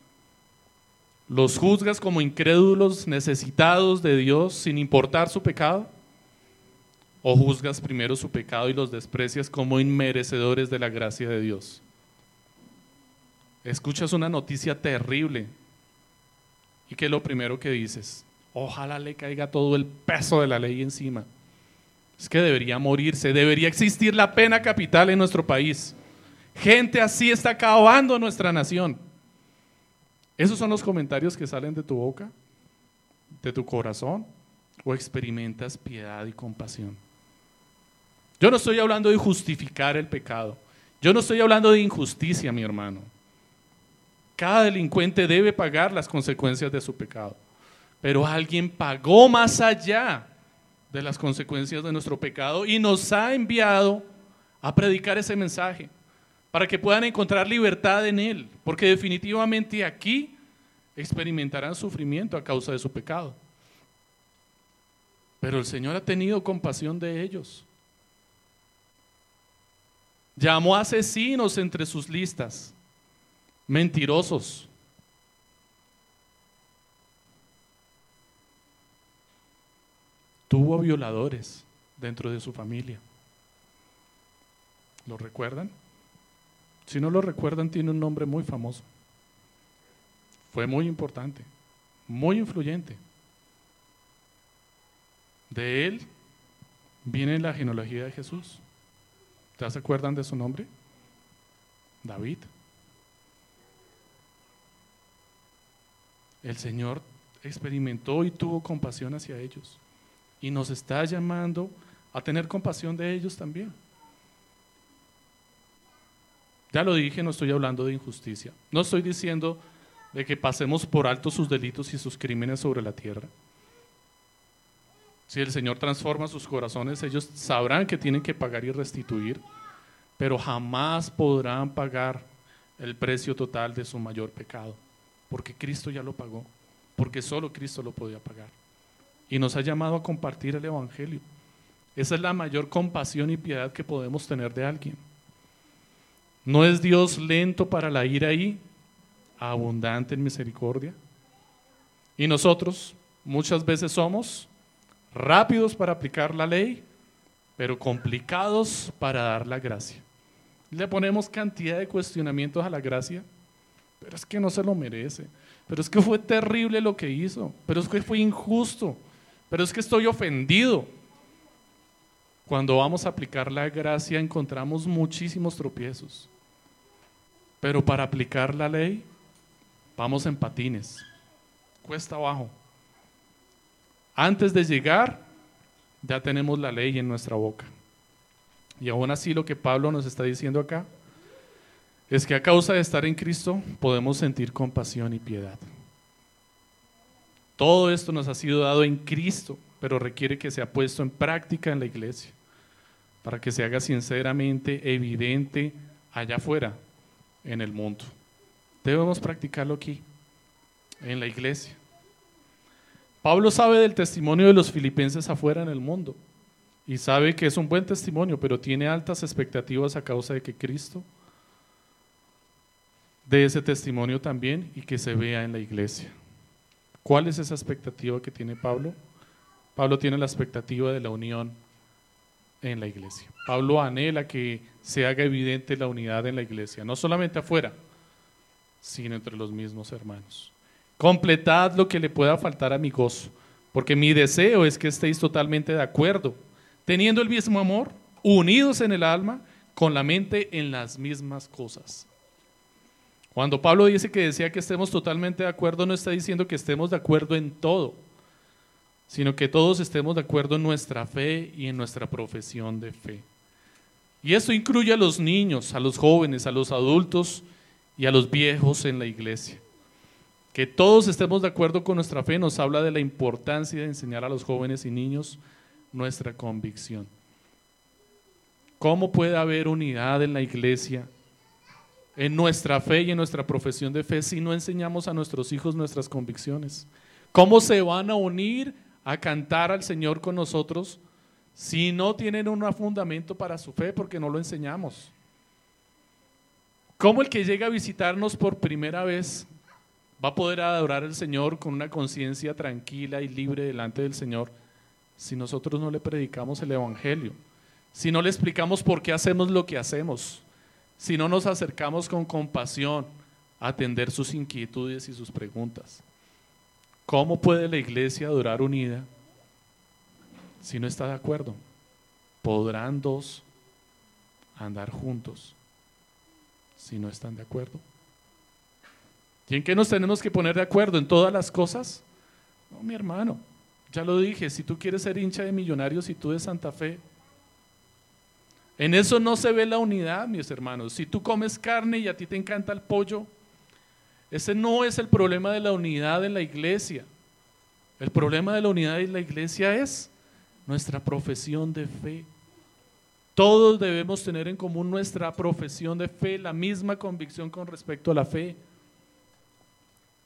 ¿Los juzgas como incrédulos necesitados de Dios sin importar su pecado? ¿O juzgas primero su pecado y los desprecias como inmerecedores de la gracia de Dios? Escuchas una noticia terrible y ¿qué es lo primero que dices? Ojalá le caiga todo el peso de la ley encima. Es que debería morirse, debería existir la pena capital en nuestro país. Gente así está acabando nuestra nación. ¿Esos son los comentarios que salen de tu boca, de tu corazón? ¿O experimentas piedad y compasión? Yo no estoy hablando de justificar el pecado. Yo no estoy hablando de injusticia, mi hermano. Cada delincuente debe pagar las consecuencias de su pecado. Pero alguien pagó más allá de las consecuencias de nuestro pecado y nos ha enviado a predicar ese mensaje para que puedan encontrar libertad en Él, porque definitivamente aquí experimentarán sufrimiento a causa de su pecado. Pero el Señor ha tenido compasión de ellos. Llamó asesinos entre sus listas, mentirosos. Tuvo violadores dentro de su familia. ¿Lo recuerdan? Si no lo recuerdan, tiene un nombre muy famoso. Fue muy importante, muy influyente. De él viene la genealogía de Jesús. ¿Ya se acuerdan de su nombre? David. El Señor experimentó y tuvo compasión hacia ellos. Y nos está llamando a tener compasión de ellos también. Ya lo dije, no estoy hablando de injusticia. No estoy diciendo de que pasemos por alto sus delitos y sus crímenes sobre la tierra. Si el Señor transforma sus corazones, ellos sabrán que tienen que pagar y restituir, pero jamás podrán pagar el precio total de su mayor pecado, porque Cristo ya lo pagó, porque solo Cristo lo podía pagar. Y nos ha llamado a compartir el Evangelio. Esa es la mayor compasión y piedad que podemos tener de alguien. ¿No es Dios lento para la ira y abundante en misericordia? Y nosotros muchas veces somos rápidos para aplicar la ley, pero complicados para dar la gracia. Le ponemos cantidad de cuestionamientos a la gracia, pero es que no se lo merece, pero es que fue terrible lo que hizo, pero es que fue injusto, pero es que estoy ofendido. Cuando vamos a aplicar la gracia encontramos muchísimos tropiezos. Pero para aplicar la ley, vamos en patines, cuesta abajo. Antes de llegar, ya tenemos la ley en nuestra boca. Y aún así lo que Pablo nos está diciendo acá es que a causa de estar en Cristo podemos sentir compasión y piedad. Todo esto nos ha sido dado en Cristo, pero requiere que sea puesto en práctica en la iglesia, para que se haga sinceramente evidente allá afuera, en el mundo. Debemos practicarlo aquí, en la iglesia. Pablo sabe del testimonio de los filipenses afuera en el mundo y sabe que es un buen testimonio, pero tiene altas expectativas a causa de que Cristo dé ese testimonio también y que se vea en la iglesia. ¿Cuál es esa expectativa que tiene Pablo? Pablo tiene la expectativa de la unión en la iglesia. Pablo anhela que se haga evidente la unidad en la iglesia, no solamente afuera, sino entre los mismos hermanos. Completad lo que le pueda faltar a mi gozo, porque mi deseo es que estéis totalmente de acuerdo, teniendo el mismo amor, unidos en el alma, con la mente en las mismas cosas. Cuando Pablo dice que decía que estemos totalmente de acuerdo, no está diciendo que estemos de acuerdo en todo, sino que todos estemos de acuerdo en nuestra fe y en nuestra profesión de fe. Y esto incluye a los niños, a los jóvenes, a los adultos y a los viejos en la iglesia. Que todos estemos de acuerdo con nuestra fe nos habla de la importancia de enseñar a los jóvenes y niños nuestra convicción. ¿Cómo puede haber unidad en la iglesia, en nuestra fe y en nuestra profesión de fe si no enseñamos a nuestros hijos nuestras convicciones? ¿Cómo se van a unir a cantar al Señor con nosotros si no tienen un fundamento para su fe porque no lo enseñamos? ¿Cómo el que llega a visitarnos por primera vez va a poder adorar al Señor con una conciencia tranquila y libre delante del Señor si nosotros no le predicamos el Evangelio? Si no le explicamos por qué hacemos lo que hacemos, si no nos acercamos con compasión a atender sus inquietudes y sus preguntas. ¿Cómo puede la iglesia durar unida si no está de acuerdo? ¿Podrán dos andar juntos si no están de acuerdo? ¿Y en qué nos tenemos que poner de acuerdo? ¿En todas las cosas? No, mi hermano, ya lo dije, si tú quieres ser hincha de millonarios y tú de Santa Fe, en eso no se ve la unidad, mis hermanos. Si tú comes carne y a ti te encanta el pollo, ese no es el problema de la unidad en la iglesia. El problema de la unidad en la iglesia es nuestra profesión de fe. Todos debemos tener en común nuestra profesión de fe, la misma convicción con respecto a la fe.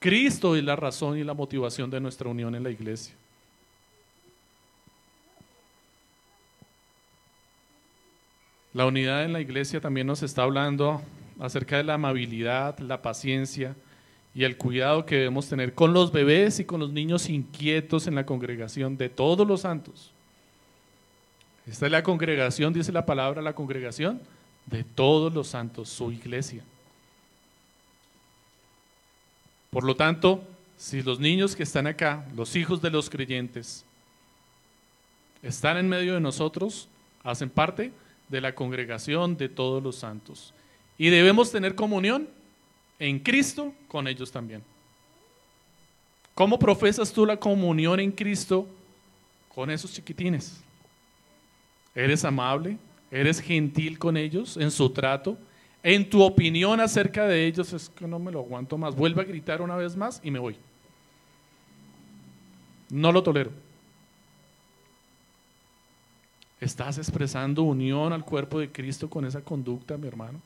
Cristo es la razón y la motivación de nuestra unión en la iglesia. La unidad en la iglesia también nos está hablando acerca de la amabilidad, la paciencia, y el cuidado que debemos tener con los bebés y con los niños inquietos en la congregación de todos los santos. Esta es la congregación, dice la palabra, la congregación de todos los santos, su iglesia. Por lo tanto, si los niños que están acá, los hijos de los creyentes, están en medio de nosotros, hacen parte de la congregación de todos los santos. Y debemos tener comunión en Cristo con ellos también. ¿Cómo profesas tú la comunión en Cristo con esos chiquitines? ¿Eres amable? ¿Eres gentil con ellos en su trato? En tu opinión acerca de ellos es que no me lo aguanto más. Vuelve a gritar una vez más y me voy. No lo tolero. ¿Estás expresando unión al cuerpo de Cristo con esa conducta, mi hermano?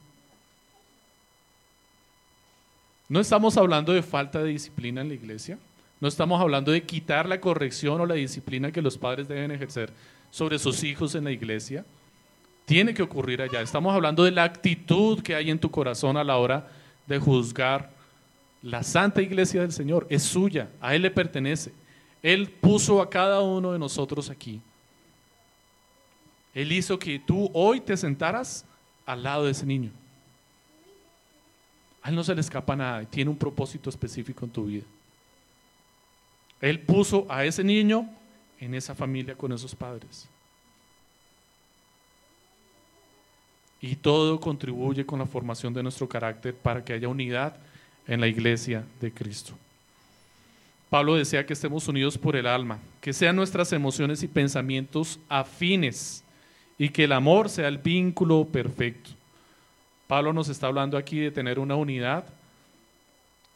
No estamos hablando de falta de disciplina en la iglesia, no estamos hablando de quitar la corrección o la disciplina que los padres deben ejercer sobre sus hijos en la iglesia. Tiene que ocurrir allá. Estamos hablando de la actitud que hay en tu corazón a la hora de juzgar la santa iglesia del Señor. Es suya, a Él le pertenece. Él puso a cada uno de nosotros aquí. Él hizo que tú hoy te sentaras al lado de ese niño. A Él no se le escapa nada tiene un propósito específico en tu vida. Él puso a ese niño en esa familia con esos padres. Y todo contribuye con la formación de nuestro carácter para que haya unidad en la iglesia de Cristo. Pablo desea que estemos unidos por el alma, que sean nuestras emociones y pensamientos afines y que el amor sea el vínculo perfecto. Pablo nos está hablando aquí de tener una unidad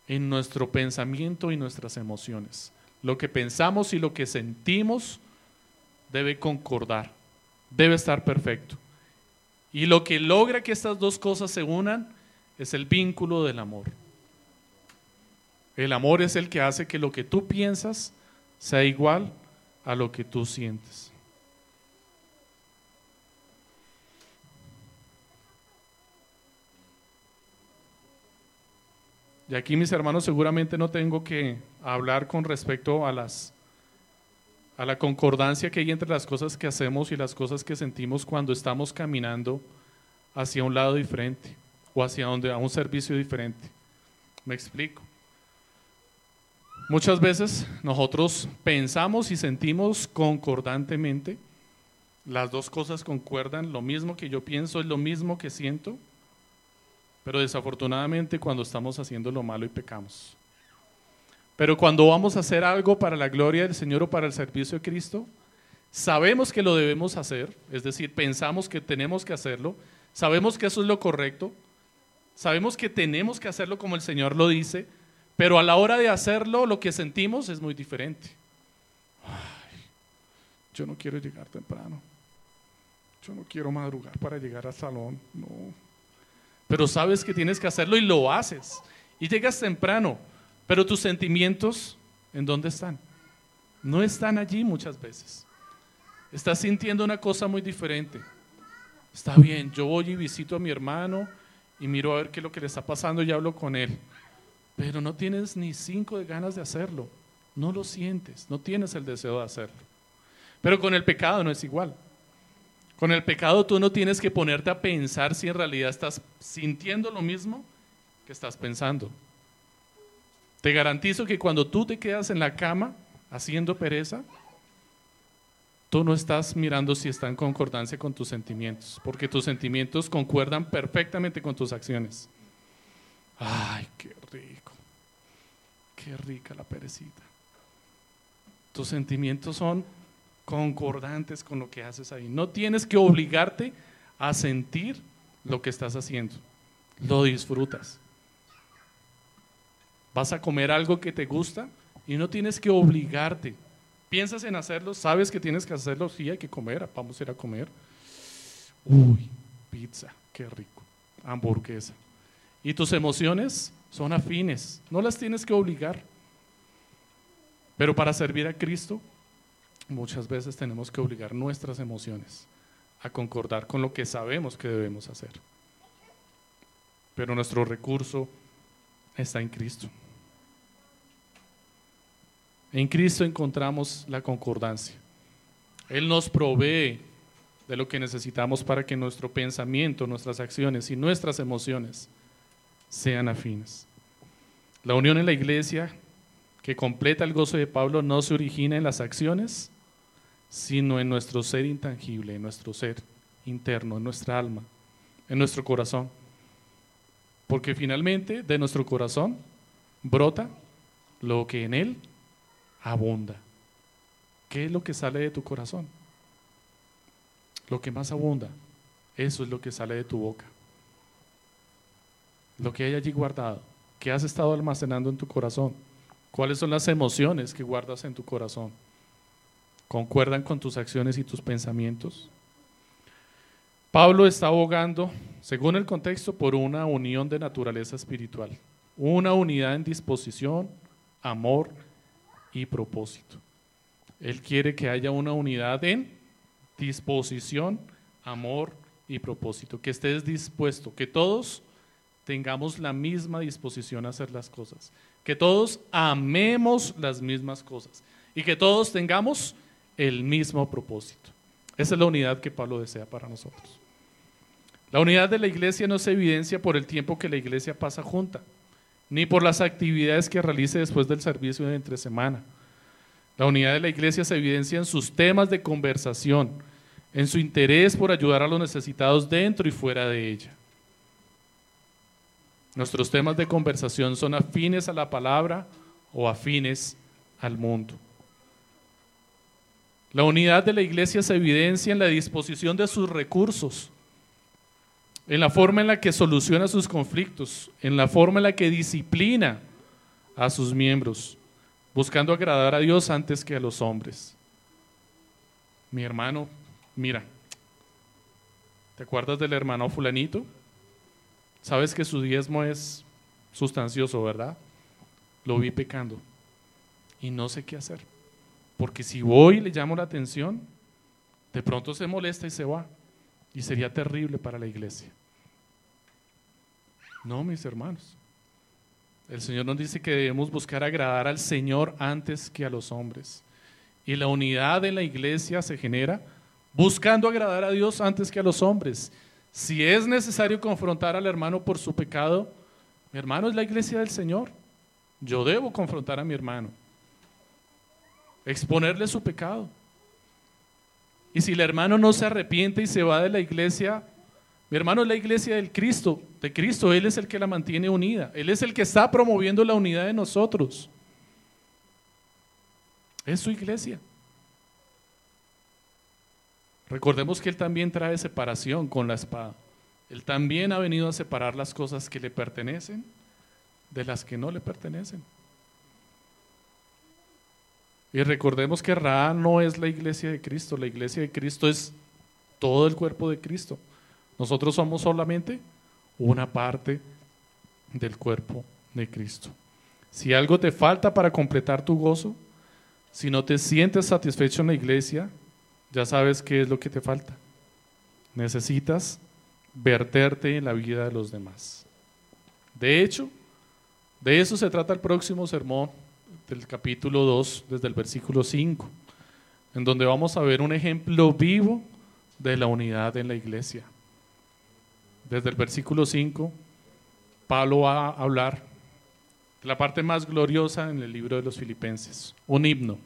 en nuestro pensamiento y nuestras emociones. Lo que pensamos y lo que sentimos debe concordar, debe estar perfecto. Y lo que logra que estas dos cosas se unan es el vínculo del amor. El amor es el que hace que lo que tú piensas sea igual a lo que tú sientes. Y aquí mis hermanos seguramente no tengo que hablar con respecto a las a la concordancia que hay entre las cosas que hacemos y las cosas que sentimos cuando estamos caminando hacia un lado diferente o hacia donde, a un servicio diferente. Me explico. Muchas veces nosotros pensamos y sentimos concordantemente, las dos cosas concuerdan, lo mismo que yo pienso es lo mismo que siento, pero desafortunadamente cuando estamos haciendo lo malo y pecamos. Pero cuando vamos a hacer algo para la gloria del Señor o para el servicio de Cristo, sabemos que lo debemos hacer, es decir, pensamos que tenemos que hacerlo, sabemos que eso es lo correcto, sabemos que tenemos que hacerlo como el Señor lo dice, pero a la hora de hacerlo lo que sentimos es muy diferente. yo no quiero llegar temprano, yo no quiero madrugar para llegar al salón, no. Pero sabes que tienes que hacerlo y lo haces. Y llegas temprano, pero tus sentimientos, ¿en dónde están? No están allí muchas veces. Estás sintiendo una cosa muy diferente. Está bien, yo voy y visito a mi hermano y miro a ver qué es lo que le está pasando y hablo con él. Pero no tienes ni cinco de ganas de hacerlo. No lo sientes, no tienes el deseo de hacerlo. Pero con el pecado no es igual. Con el pecado tú no tienes que ponerte a pensar si en realidad estás sintiendo lo mismo que estás pensando. Te garantizo que cuando tú te quedas en la cama haciendo pereza, tú no estás mirando si está en concordancia con tus sentimientos, porque tus sentimientos concuerdan perfectamente con tus acciones. Ay, qué rico, qué rica la perecita. Tus sentimientos son concordantes con lo que haces ahí. No tienes que obligarte a sentir lo que estás haciendo. Lo disfrutas. Vas a comer algo que te gusta y no tienes que obligarte. Piensas en hacerlo, sabes que tienes que hacerlo, sí hay que comer, vamos a ir a comer. Uy, pizza, qué rico. Hamburguesa. Y tus emociones son afines, no las tienes que obligar. Pero para servir a Cristo, muchas veces tenemos que obligar nuestras emociones a concordar con lo que sabemos que debemos hacer. Pero nuestro recurso está en Cristo. En Cristo encontramos la concordancia. Él nos provee de lo que necesitamos para que nuestro pensamiento, nuestras acciones y nuestras emociones sean afines. La unión en la iglesia que completa el gozo de Pablo no se origina en las acciones, sino en nuestro ser intangible, en nuestro ser interno, en nuestra alma, en nuestro corazón. Porque finalmente de nuestro corazón brota lo que en él abunda. ¿Qué es lo que sale de tu corazón? Lo que más abunda, eso es lo que sale de tu boca. Lo que hay allí guardado, ¿qué has estado almacenando en tu corazón? ¿Cuáles son las emociones que guardas en tu corazón? ¿Concuerdan con tus acciones y tus pensamientos? Pablo está abogando, según el contexto, por una unión de naturaleza espiritual, una unidad en disposición, amor y propósito. Él quiere que haya una unidad en disposición, amor y propósito, que estés dispuesto, que todos tengamos la misma disposición a hacer las cosas, que todos amemos las mismas cosas y que todos tengamos el mismo propósito. Esa es la unidad que Pablo desea para nosotros. La unidad de la iglesia no se evidencia por el tiempo que la iglesia pasa junta ni por las actividades que realice después del servicio de entre semana. La unidad de la iglesia se evidencia en sus temas de conversación, en su interés por ayudar a los necesitados dentro y fuera de ella. Nuestros temas de conversación son afines a la palabra o afines al mundo. La unidad de la iglesia se evidencia en la disposición de sus recursos, en la forma en la que soluciona sus conflictos, en la forma en la que disciplina a sus miembros, buscando agradar a Dios antes que a los hombres. Mi hermano, mira, ¿te acuerdas del hermano fulanito? Sabes que su diezmo es sustancioso, ¿verdad? Lo vi pecando y no sé qué hacer. Porque si voy y le llamo la atención, de pronto se molesta y se va. Y sería terrible para la iglesia. No, mis hermanos. El Señor nos dice que debemos buscar agradar al Señor antes que a los hombres. y la unidad en la iglesia se genera buscando agradar a Dios antes que a los hombres. Si es necesario confrontar al hermano por su pecado, mi hermano es la iglesia del Señor. Yo debo confrontar a mi hermano, exponerle su pecado. Y si el hermano no se arrepiente y se va de la iglesia, mi hermano es la iglesia del Cristo, de Cristo, Él es el que la mantiene unida, Él es el que está promoviendo la unidad de nosotros. Es su iglesia. Recordemos que Él también trae separación con la espada. Él también ha venido a separar las cosas que le pertenecen de las que no le pertenecen. Y recordemos que Ra no es la iglesia de Cristo, la iglesia de Cristo es todo el cuerpo de Cristo. Nosotros somos solamente una parte del cuerpo de Cristo. Si algo te falta para completar tu gozo, si no te sientes satisfecho en la iglesia, ya sabes qué es lo que te falta. Necesitas verterte en la vida de los demás. De hecho, de eso se trata el próximo sermón del capítulo 2, desde el versículo 5, en donde vamos a ver un ejemplo vivo de la unidad en la iglesia. Desde el versículo 5, Pablo va a hablar de la parte más gloriosa en el libro de los filipenses, un himno,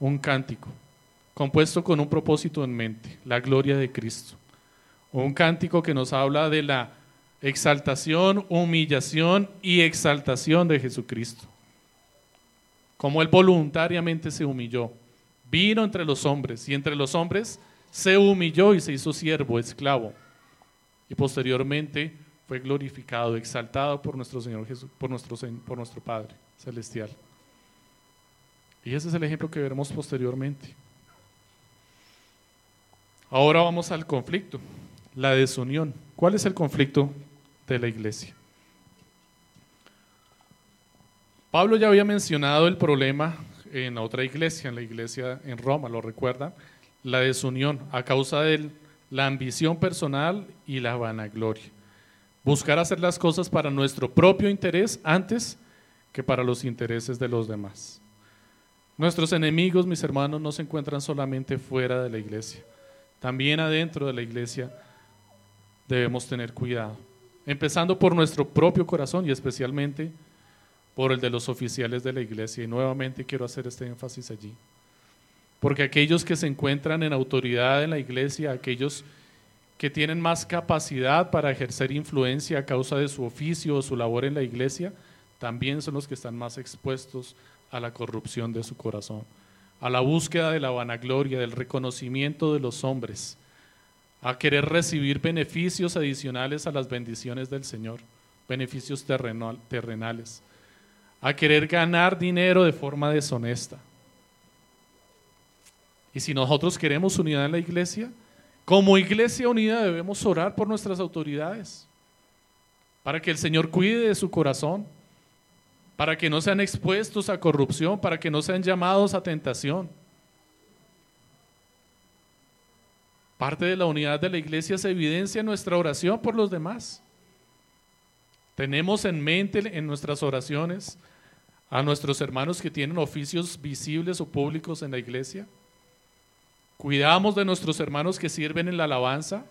un cántico, compuesto con un propósito en mente, la gloria de Cristo. Un cántico que nos habla de la exaltación, humillación y exaltación de Jesucristo. Como Él voluntariamente se humilló, vino entre los hombres y entre los hombres se humilló y se hizo siervo, esclavo. Y posteriormente fue glorificado, exaltado por nuestro Señor Jesús, por nuestro, por nuestro Padre Celestial. Y ese es el ejemplo que veremos posteriormente. Ahora vamos al conflicto, la desunión. ¿Cuál es el conflicto de la iglesia? Pablo ya había mencionado el problema en otra iglesia, en la iglesia en Roma, ¿lo recuerdan? La desunión a causa de la ambición personal y la vanagloria. Buscar hacer las cosas para nuestro propio interés antes que para los intereses de los demás. Nuestros enemigos, mis hermanos, no se encuentran solamente fuera de la iglesia también adentro de la iglesia debemos tener cuidado. Empezando por nuestro propio corazón y especialmente por el de los oficiales de la iglesia. Y nuevamente quiero hacer este énfasis allí. Porque aquellos que se encuentran en autoridad en la iglesia, aquellos que tienen más capacidad para ejercer influencia a causa de su oficio o su labor en la iglesia, también son los que están más expuestos a la corrupción de su corazón a la búsqueda de la vanagloria, del reconocimiento de los hombres, a querer recibir beneficios adicionales a las bendiciones del Señor, beneficios terrenales, a querer ganar dinero de forma deshonesta. Y si nosotros queremos unidad en la iglesia, como iglesia unida debemos orar por nuestras autoridades, para que el Señor cuide de su corazón, para que no sean expuestos a corrupción, para que no sean llamados a tentación. Parte de la unidad de la iglesia se evidencia en nuestra oración por los demás. Tenemos en mente en nuestras oraciones a nuestros hermanos que tienen oficios visibles o públicos en la iglesia. Cuidamos de nuestros hermanos que sirven en la alabanza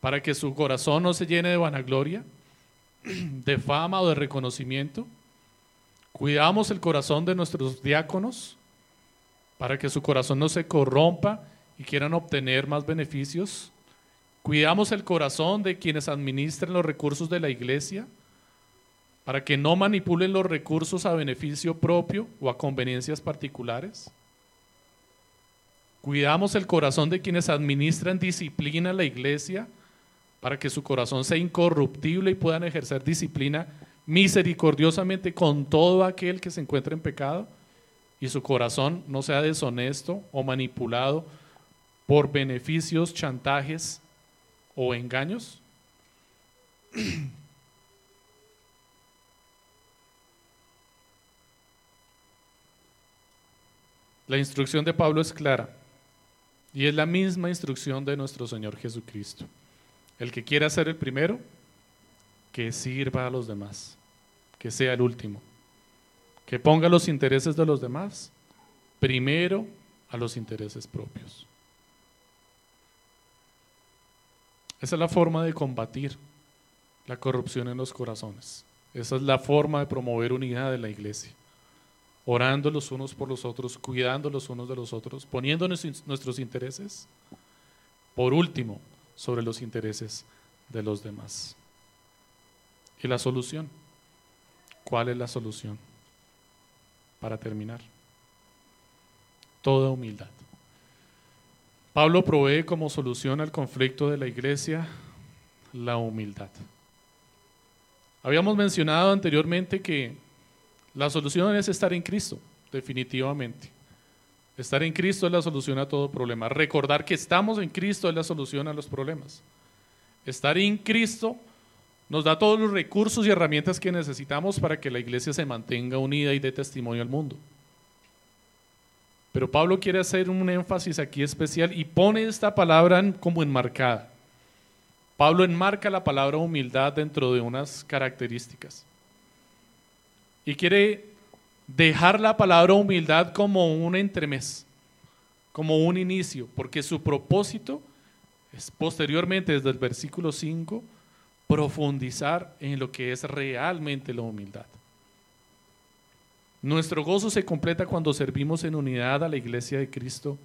para que su corazón no se llene de vanagloria, de fama o de reconocimiento. Cuidamos el corazón de nuestros diáconos para que su corazón no se corrompa y quieran obtener más beneficios. Cuidamos el corazón de quienes administran los recursos de la iglesia para que no manipulen los recursos a beneficio propio o a conveniencias particulares. Cuidamos el corazón de quienes administran disciplina en la iglesia para que su corazón sea incorruptible y puedan ejercer disciplina misericordiosamente con todo aquel que se encuentra en pecado y su corazón no sea deshonesto o manipulado por beneficios, chantajes o engaños? La instrucción de Pablo es clara y es la misma instrucción de nuestro Señor Jesucristo. El que quiera ser el primero, que sirva a los demás, que sea el último, que ponga los intereses de los demás primero a los intereses propios. Esa es la forma de combatir la corrupción en los corazones. Esa es la forma de promover unidad en la iglesia. Orando los unos por los otros, cuidando los unos de los otros, poniendo nuestros intereses, por último, sobre los intereses de los demás. ¿Y la solución? ¿Cuál es la solución? Para terminar. Toda humildad. Pablo provee como solución al conflicto de la iglesia la humildad. Habíamos mencionado anteriormente que la solución es estar en Cristo, definitivamente. Estar en Cristo es la solución a todo problema. Recordar que estamos en Cristo es la solución a los problemas. Estar en Cristo nos da todos los recursos y herramientas que necesitamos para que la iglesia se mantenga unida y dé testimonio al mundo. Pero Pablo quiere hacer un énfasis aquí especial y pone esta palabra como enmarcada. Pablo enmarca la palabra humildad dentro de unas características. Y quiere dejar la palabra humildad como un entremés, como un inicio, porque su propósito es posteriormente, desde el versículo 5, profundizar en lo que es realmente la humildad. Nuestro gozo se completa cuando servimos en unidad a la iglesia de Cristo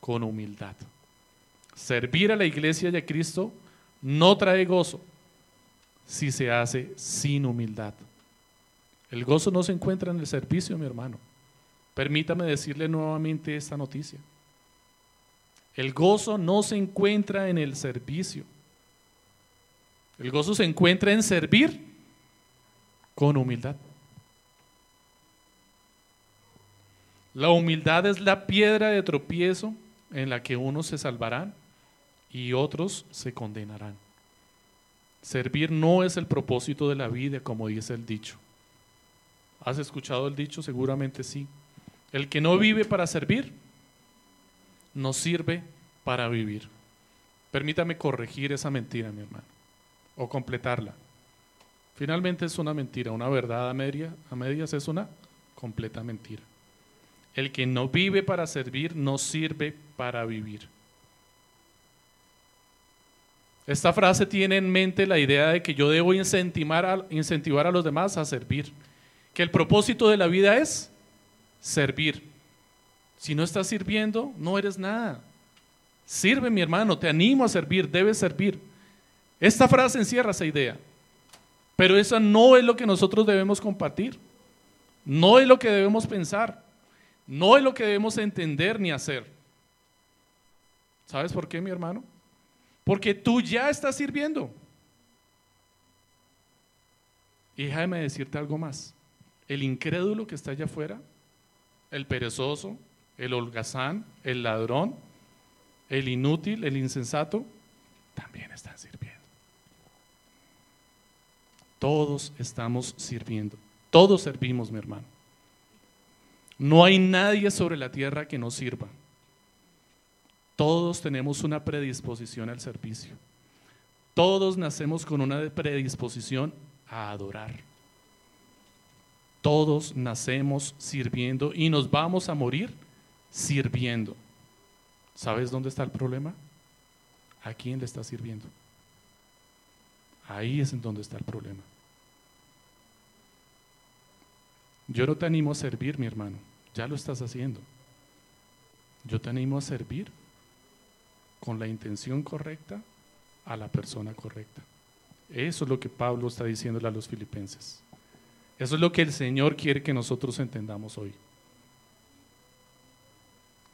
con humildad. Servir a la iglesia de Cristo no trae gozo si se hace sin humildad. El gozo no se encuentra en el servicio, mi hermano. Permítame decirle nuevamente esta noticia. El gozo no se encuentra en el servicio. El gozo se encuentra en servir con humildad. La humildad es la piedra de tropiezo en la que unos se salvarán y otros se condenarán. Servir no es el propósito de la vida, como dice el dicho. ¿Has escuchado el dicho? Seguramente sí. El que no vive para servir, no sirve para vivir. Permítame corregir esa mentira, mi hermano, o completarla. Finalmente es una mentira, una verdad a, a medias es una completa mentira. El que no vive para servir no sirve para vivir. Esta frase tiene en mente la idea de que yo debo incentivar a, incentivar a los demás a servir. Que el propósito de la vida es servir. Si no estás sirviendo, no eres nada. Sirve, mi hermano, te animo a servir, debes servir. Esta frase encierra esa idea. Pero esa no es lo que nosotros debemos compartir. No es lo que debemos pensar. No es lo que debemos entender ni hacer. ¿Sabes por qué, mi hermano? Porque tú ya estás sirviendo. Y déjame decirte algo más. El incrédulo que está allá afuera, el perezoso, el holgazán, el ladrón, el inútil, el insensato, también están sirviendo. Todos estamos sirviendo. Todos servimos, mi hermano. No hay nadie sobre la tierra que no sirva. Todos tenemos una predisposición al servicio. Todos nacemos con una predisposición a adorar. Todos nacemos sirviendo y nos vamos a morir sirviendo. ¿Sabes dónde está el problema? ¿A quién le está sirviendo? Ahí es en donde está el problema. Yo no te animo a servir, mi hermano. Ya lo estás haciendo. Yo te animo a servir con la intención correcta a la persona correcta. Eso es lo que Pablo está diciéndole a los filipenses. Eso es lo que el Señor quiere que nosotros entendamos hoy.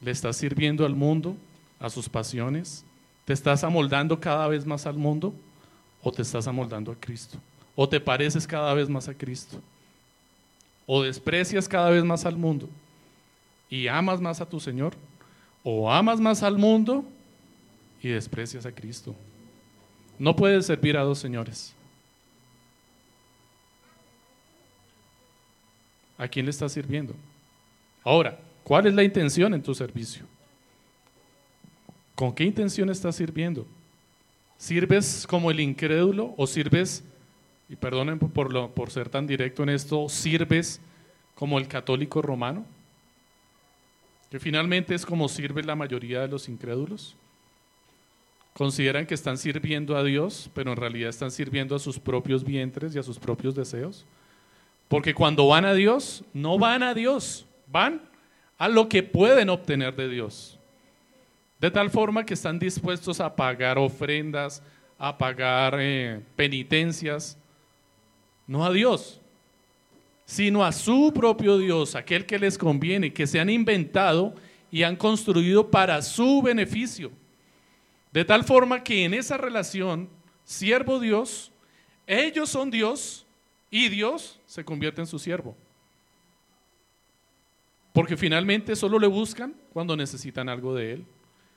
¿Le estás sirviendo al mundo, a sus pasiones? ¿Te estás amoldando cada vez más al mundo o te estás amoldando a Cristo? ¿O te pareces cada vez más a Cristo? ¿O desprecias cada vez más al mundo? y amas más a tu Señor, o amas más al mundo y desprecias a Cristo. No puedes servir a dos señores. ¿A quién le estás sirviendo? Ahora, ¿cuál es la intención en tu servicio? ¿Con qué intención estás sirviendo? ¿Sirves como el incrédulo o sirves, y perdonen por, por ser tan directo en esto, sirves como el católico romano? que finalmente es como sirve la mayoría de los incrédulos. Consideran que están sirviendo a Dios, pero en realidad están sirviendo a sus propios vientres y a sus propios deseos. Porque cuando van a Dios, no van a Dios, van a lo que pueden obtener de Dios. De tal forma que están dispuestos a pagar ofrendas, a pagar eh, penitencias, no a Dios, sino a su propio Dios, aquel que les conviene, que se han inventado y han construido para su beneficio. De tal forma que en esa relación, siervo Dios, ellos son Dios y Dios se convierte en su siervo. Porque finalmente solo le buscan cuando necesitan algo de Él,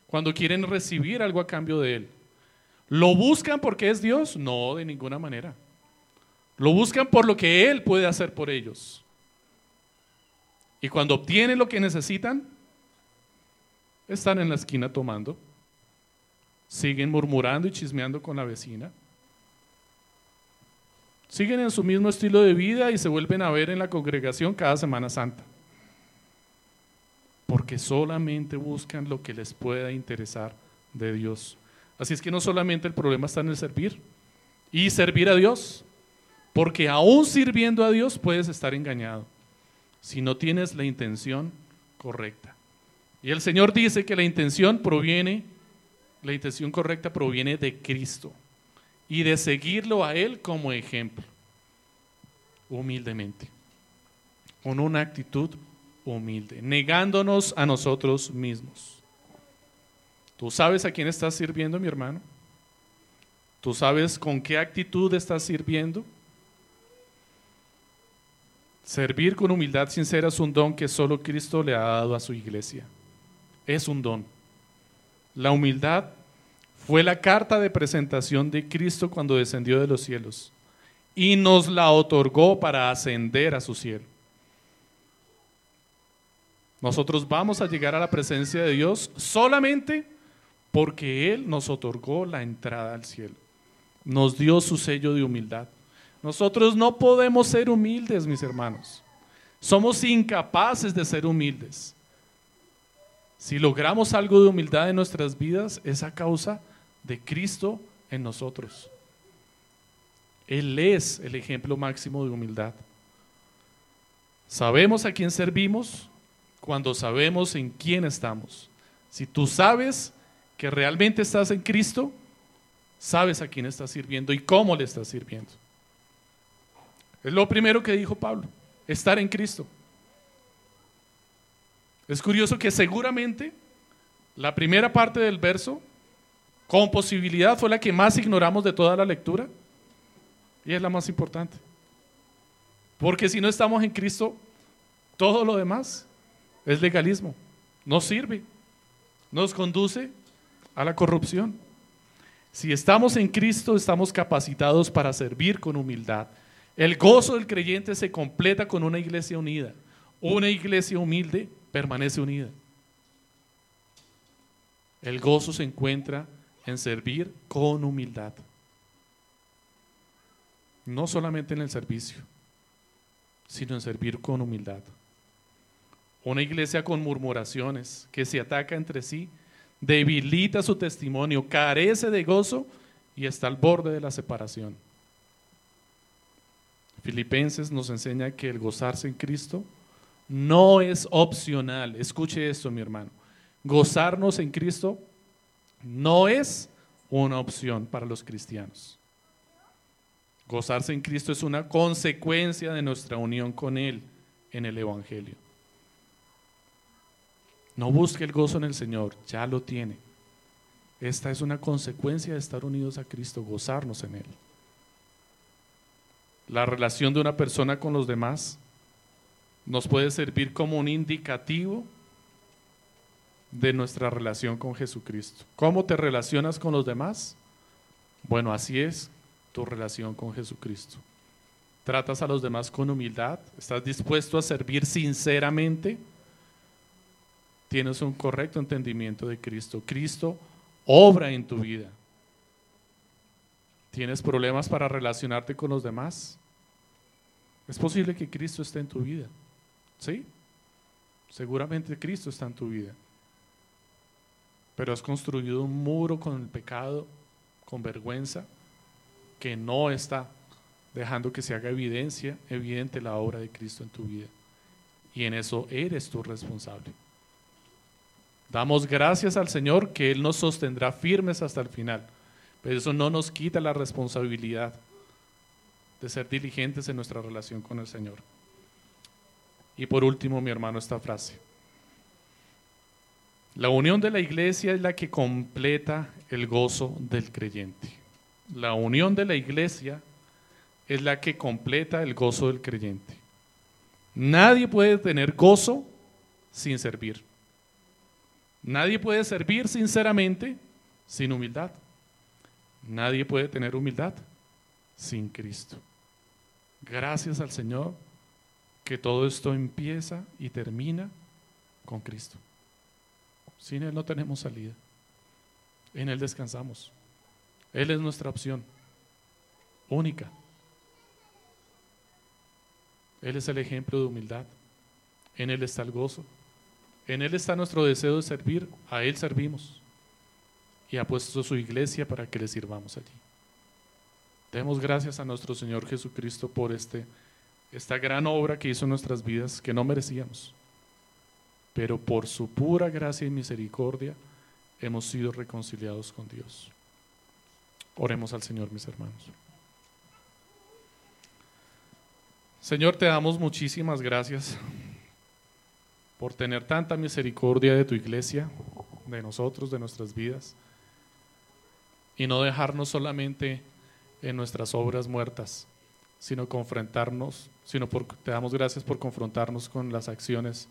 cuando quieren recibir algo a cambio de Él. ¿Lo buscan porque es Dios? No, de ninguna manera. Lo buscan por lo que Él puede hacer por ellos. Y cuando obtienen lo que necesitan, están en la esquina tomando, siguen murmurando y chismeando con la vecina, siguen en su mismo estilo de vida y se vuelven a ver en la congregación cada Semana Santa porque solamente buscan lo que les pueda interesar de Dios. Así es que no solamente el problema está en el servir y servir a Dios, porque aún sirviendo a Dios puedes estar engañado si no tienes la intención correcta. Y el Señor dice que la intención proviene, la intención correcta proviene de Cristo y de seguirlo a Él como ejemplo, humildemente, con una actitud humilde, negándonos a nosotros mismos. ¿Tú sabes a quién estás sirviendo, mi hermano? ¿Tú sabes con qué actitud estás sirviendo? Servir con humildad sincera es un don que solo Cristo le ha dado a su iglesia. Es un don. La humildad fue la carta de presentación de Cristo cuando descendió de los cielos y nos la otorgó para ascender a su cielo. Nosotros vamos a llegar a la presencia de Dios solamente porque Él nos otorgó la entrada al cielo. Nos dio su sello de humildad. Nosotros no podemos ser humildes, mis hermanos. Somos incapaces de ser humildes. Si logramos algo de humildad en nuestras vidas, es a causa de Cristo en nosotros. Él es el ejemplo máximo de humildad. Sabemos a quién servimos, cuando sabemos en quién estamos. Si tú sabes que realmente estás en Cristo, sabes a quién estás sirviendo y cómo le estás sirviendo. Es lo primero que dijo Pablo, estar en Cristo. Es curioso que seguramente la primera parte del verso, con posibilidad, fue la que más ignoramos de toda la lectura y es la más importante. Porque si no estamos en Cristo, todo lo demás es legalismo, no sirve, nos conduce a la corrupción. Si estamos en Cristo, estamos capacitados para servir con humildad. El gozo del creyente se completa con una iglesia unida. Una iglesia humilde permanece unida. El gozo se encuentra en servir con humildad. No solamente en el servicio, sino en servir con humildad. Una iglesia con murmuraciones, que se ataca entre sí, debilita su testimonio, carece de gozo y está al borde de la separación. Filipenses nos enseña que el gozarse en Cristo no es opcional. Escuche esto, mi hermano. Gozarnos en Cristo no es una opción para los cristianos. Gozarse en Cristo es una consecuencia de nuestra unión con Él en el Evangelio. No busque el gozo en el Señor, ya lo tiene. Esta es una consecuencia de estar unidos a Cristo, gozarnos en Él. La relación de una persona con los demás nos puede servir como un indicativo de nuestra relación con Jesucristo. ¿Cómo te relacionas con los demás? Bueno, así es tu relación con Jesucristo. ¿Tratas a los demás con humildad? ¿Estás dispuesto a servir sinceramente? tienes un correcto entendimiento de Cristo. Cristo obra en tu vida. ¿Tienes problemas para relacionarte con los demás? Es posible que Cristo esté en tu vida. ¿Sí? Seguramente Cristo está en tu vida. Pero has construido un muro con el pecado, con vergüenza, que no está dejando que se haga evidencia, evidente la obra de Cristo en tu vida. Y en eso eres tú responsable. Damos gracias al Señor que Él nos sostendrá firmes hasta el final. Pero eso no nos quita la responsabilidad de ser diligentes en nuestra relación con el Señor. Y por último, mi hermano, esta frase. La unión de la iglesia es la que completa el gozo del creyente. La unión de la iglesia es la que completa el gozo del creyente. Nadie puede tener gozo sin servir. Nadie puede servir sinceramente sin humildad. Nadie puede tener humildad sin Cristo. Gracias al Señor que todo esto empieza y termina con Cristo. Sin Él no tenemos salida. En Él descansamos. Él es nuestra opción única. Él es el ejemplo de humildad. En Él está el gozo. En Él está nuestro deseo de servir. A Él servimos. Y ha puesto su iglesia para que le sirvamos allí. Demos gracias a nuestro Señor Jesucristo por este, esta gran obra que hizo en nuestras vidas que no merecíamos. Pero por su pura gracia y misericordia hemos sido reconciliados con Dios. Oremos al Señor, mis hermanos. Señor, te damos muchísimas gracias por tener tanta misericordia de tu iglesia, de nosotros, de nuestras vidas, y no dejarnos solamente en nuestras obras muertas, sino confrontarnos, sino te damos gracias por confrontarnos con las acciones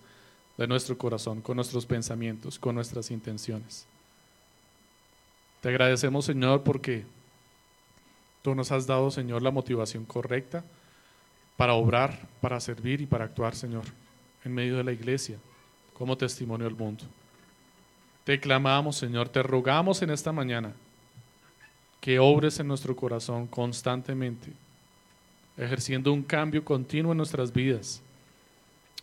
de nuestro corazón, con nuestros pensamientos, con nuestras intenciones. Te agradecemos, Señor, porque tú nos has dado, Señor, la motivación correcta para obrar, para servir y para actuar, Señor, en medio de la iglesia, como testimonio al mundo. Te clamamos, Señor, te rogamos en esta mañana que obres en nuestro corazón constantemente, ejerciendo un cambio continuo en nuestras vidas,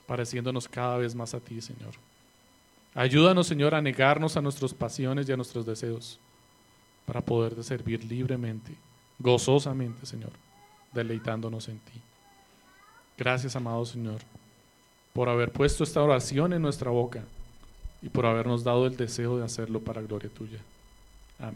pareciéndonos cada vez más a ti, Señor. Ayúdanos, Señor, a negarnos a nuestras pasiones y a nuestros deseos para poder servir libremente, gozosamente, Señor, deleitándonos en ti. Gracias, amado Señor, por haber puesto esta oración en nuestra boca y por habernos dado el deseo de hacerlo para gloria tuya. Amén.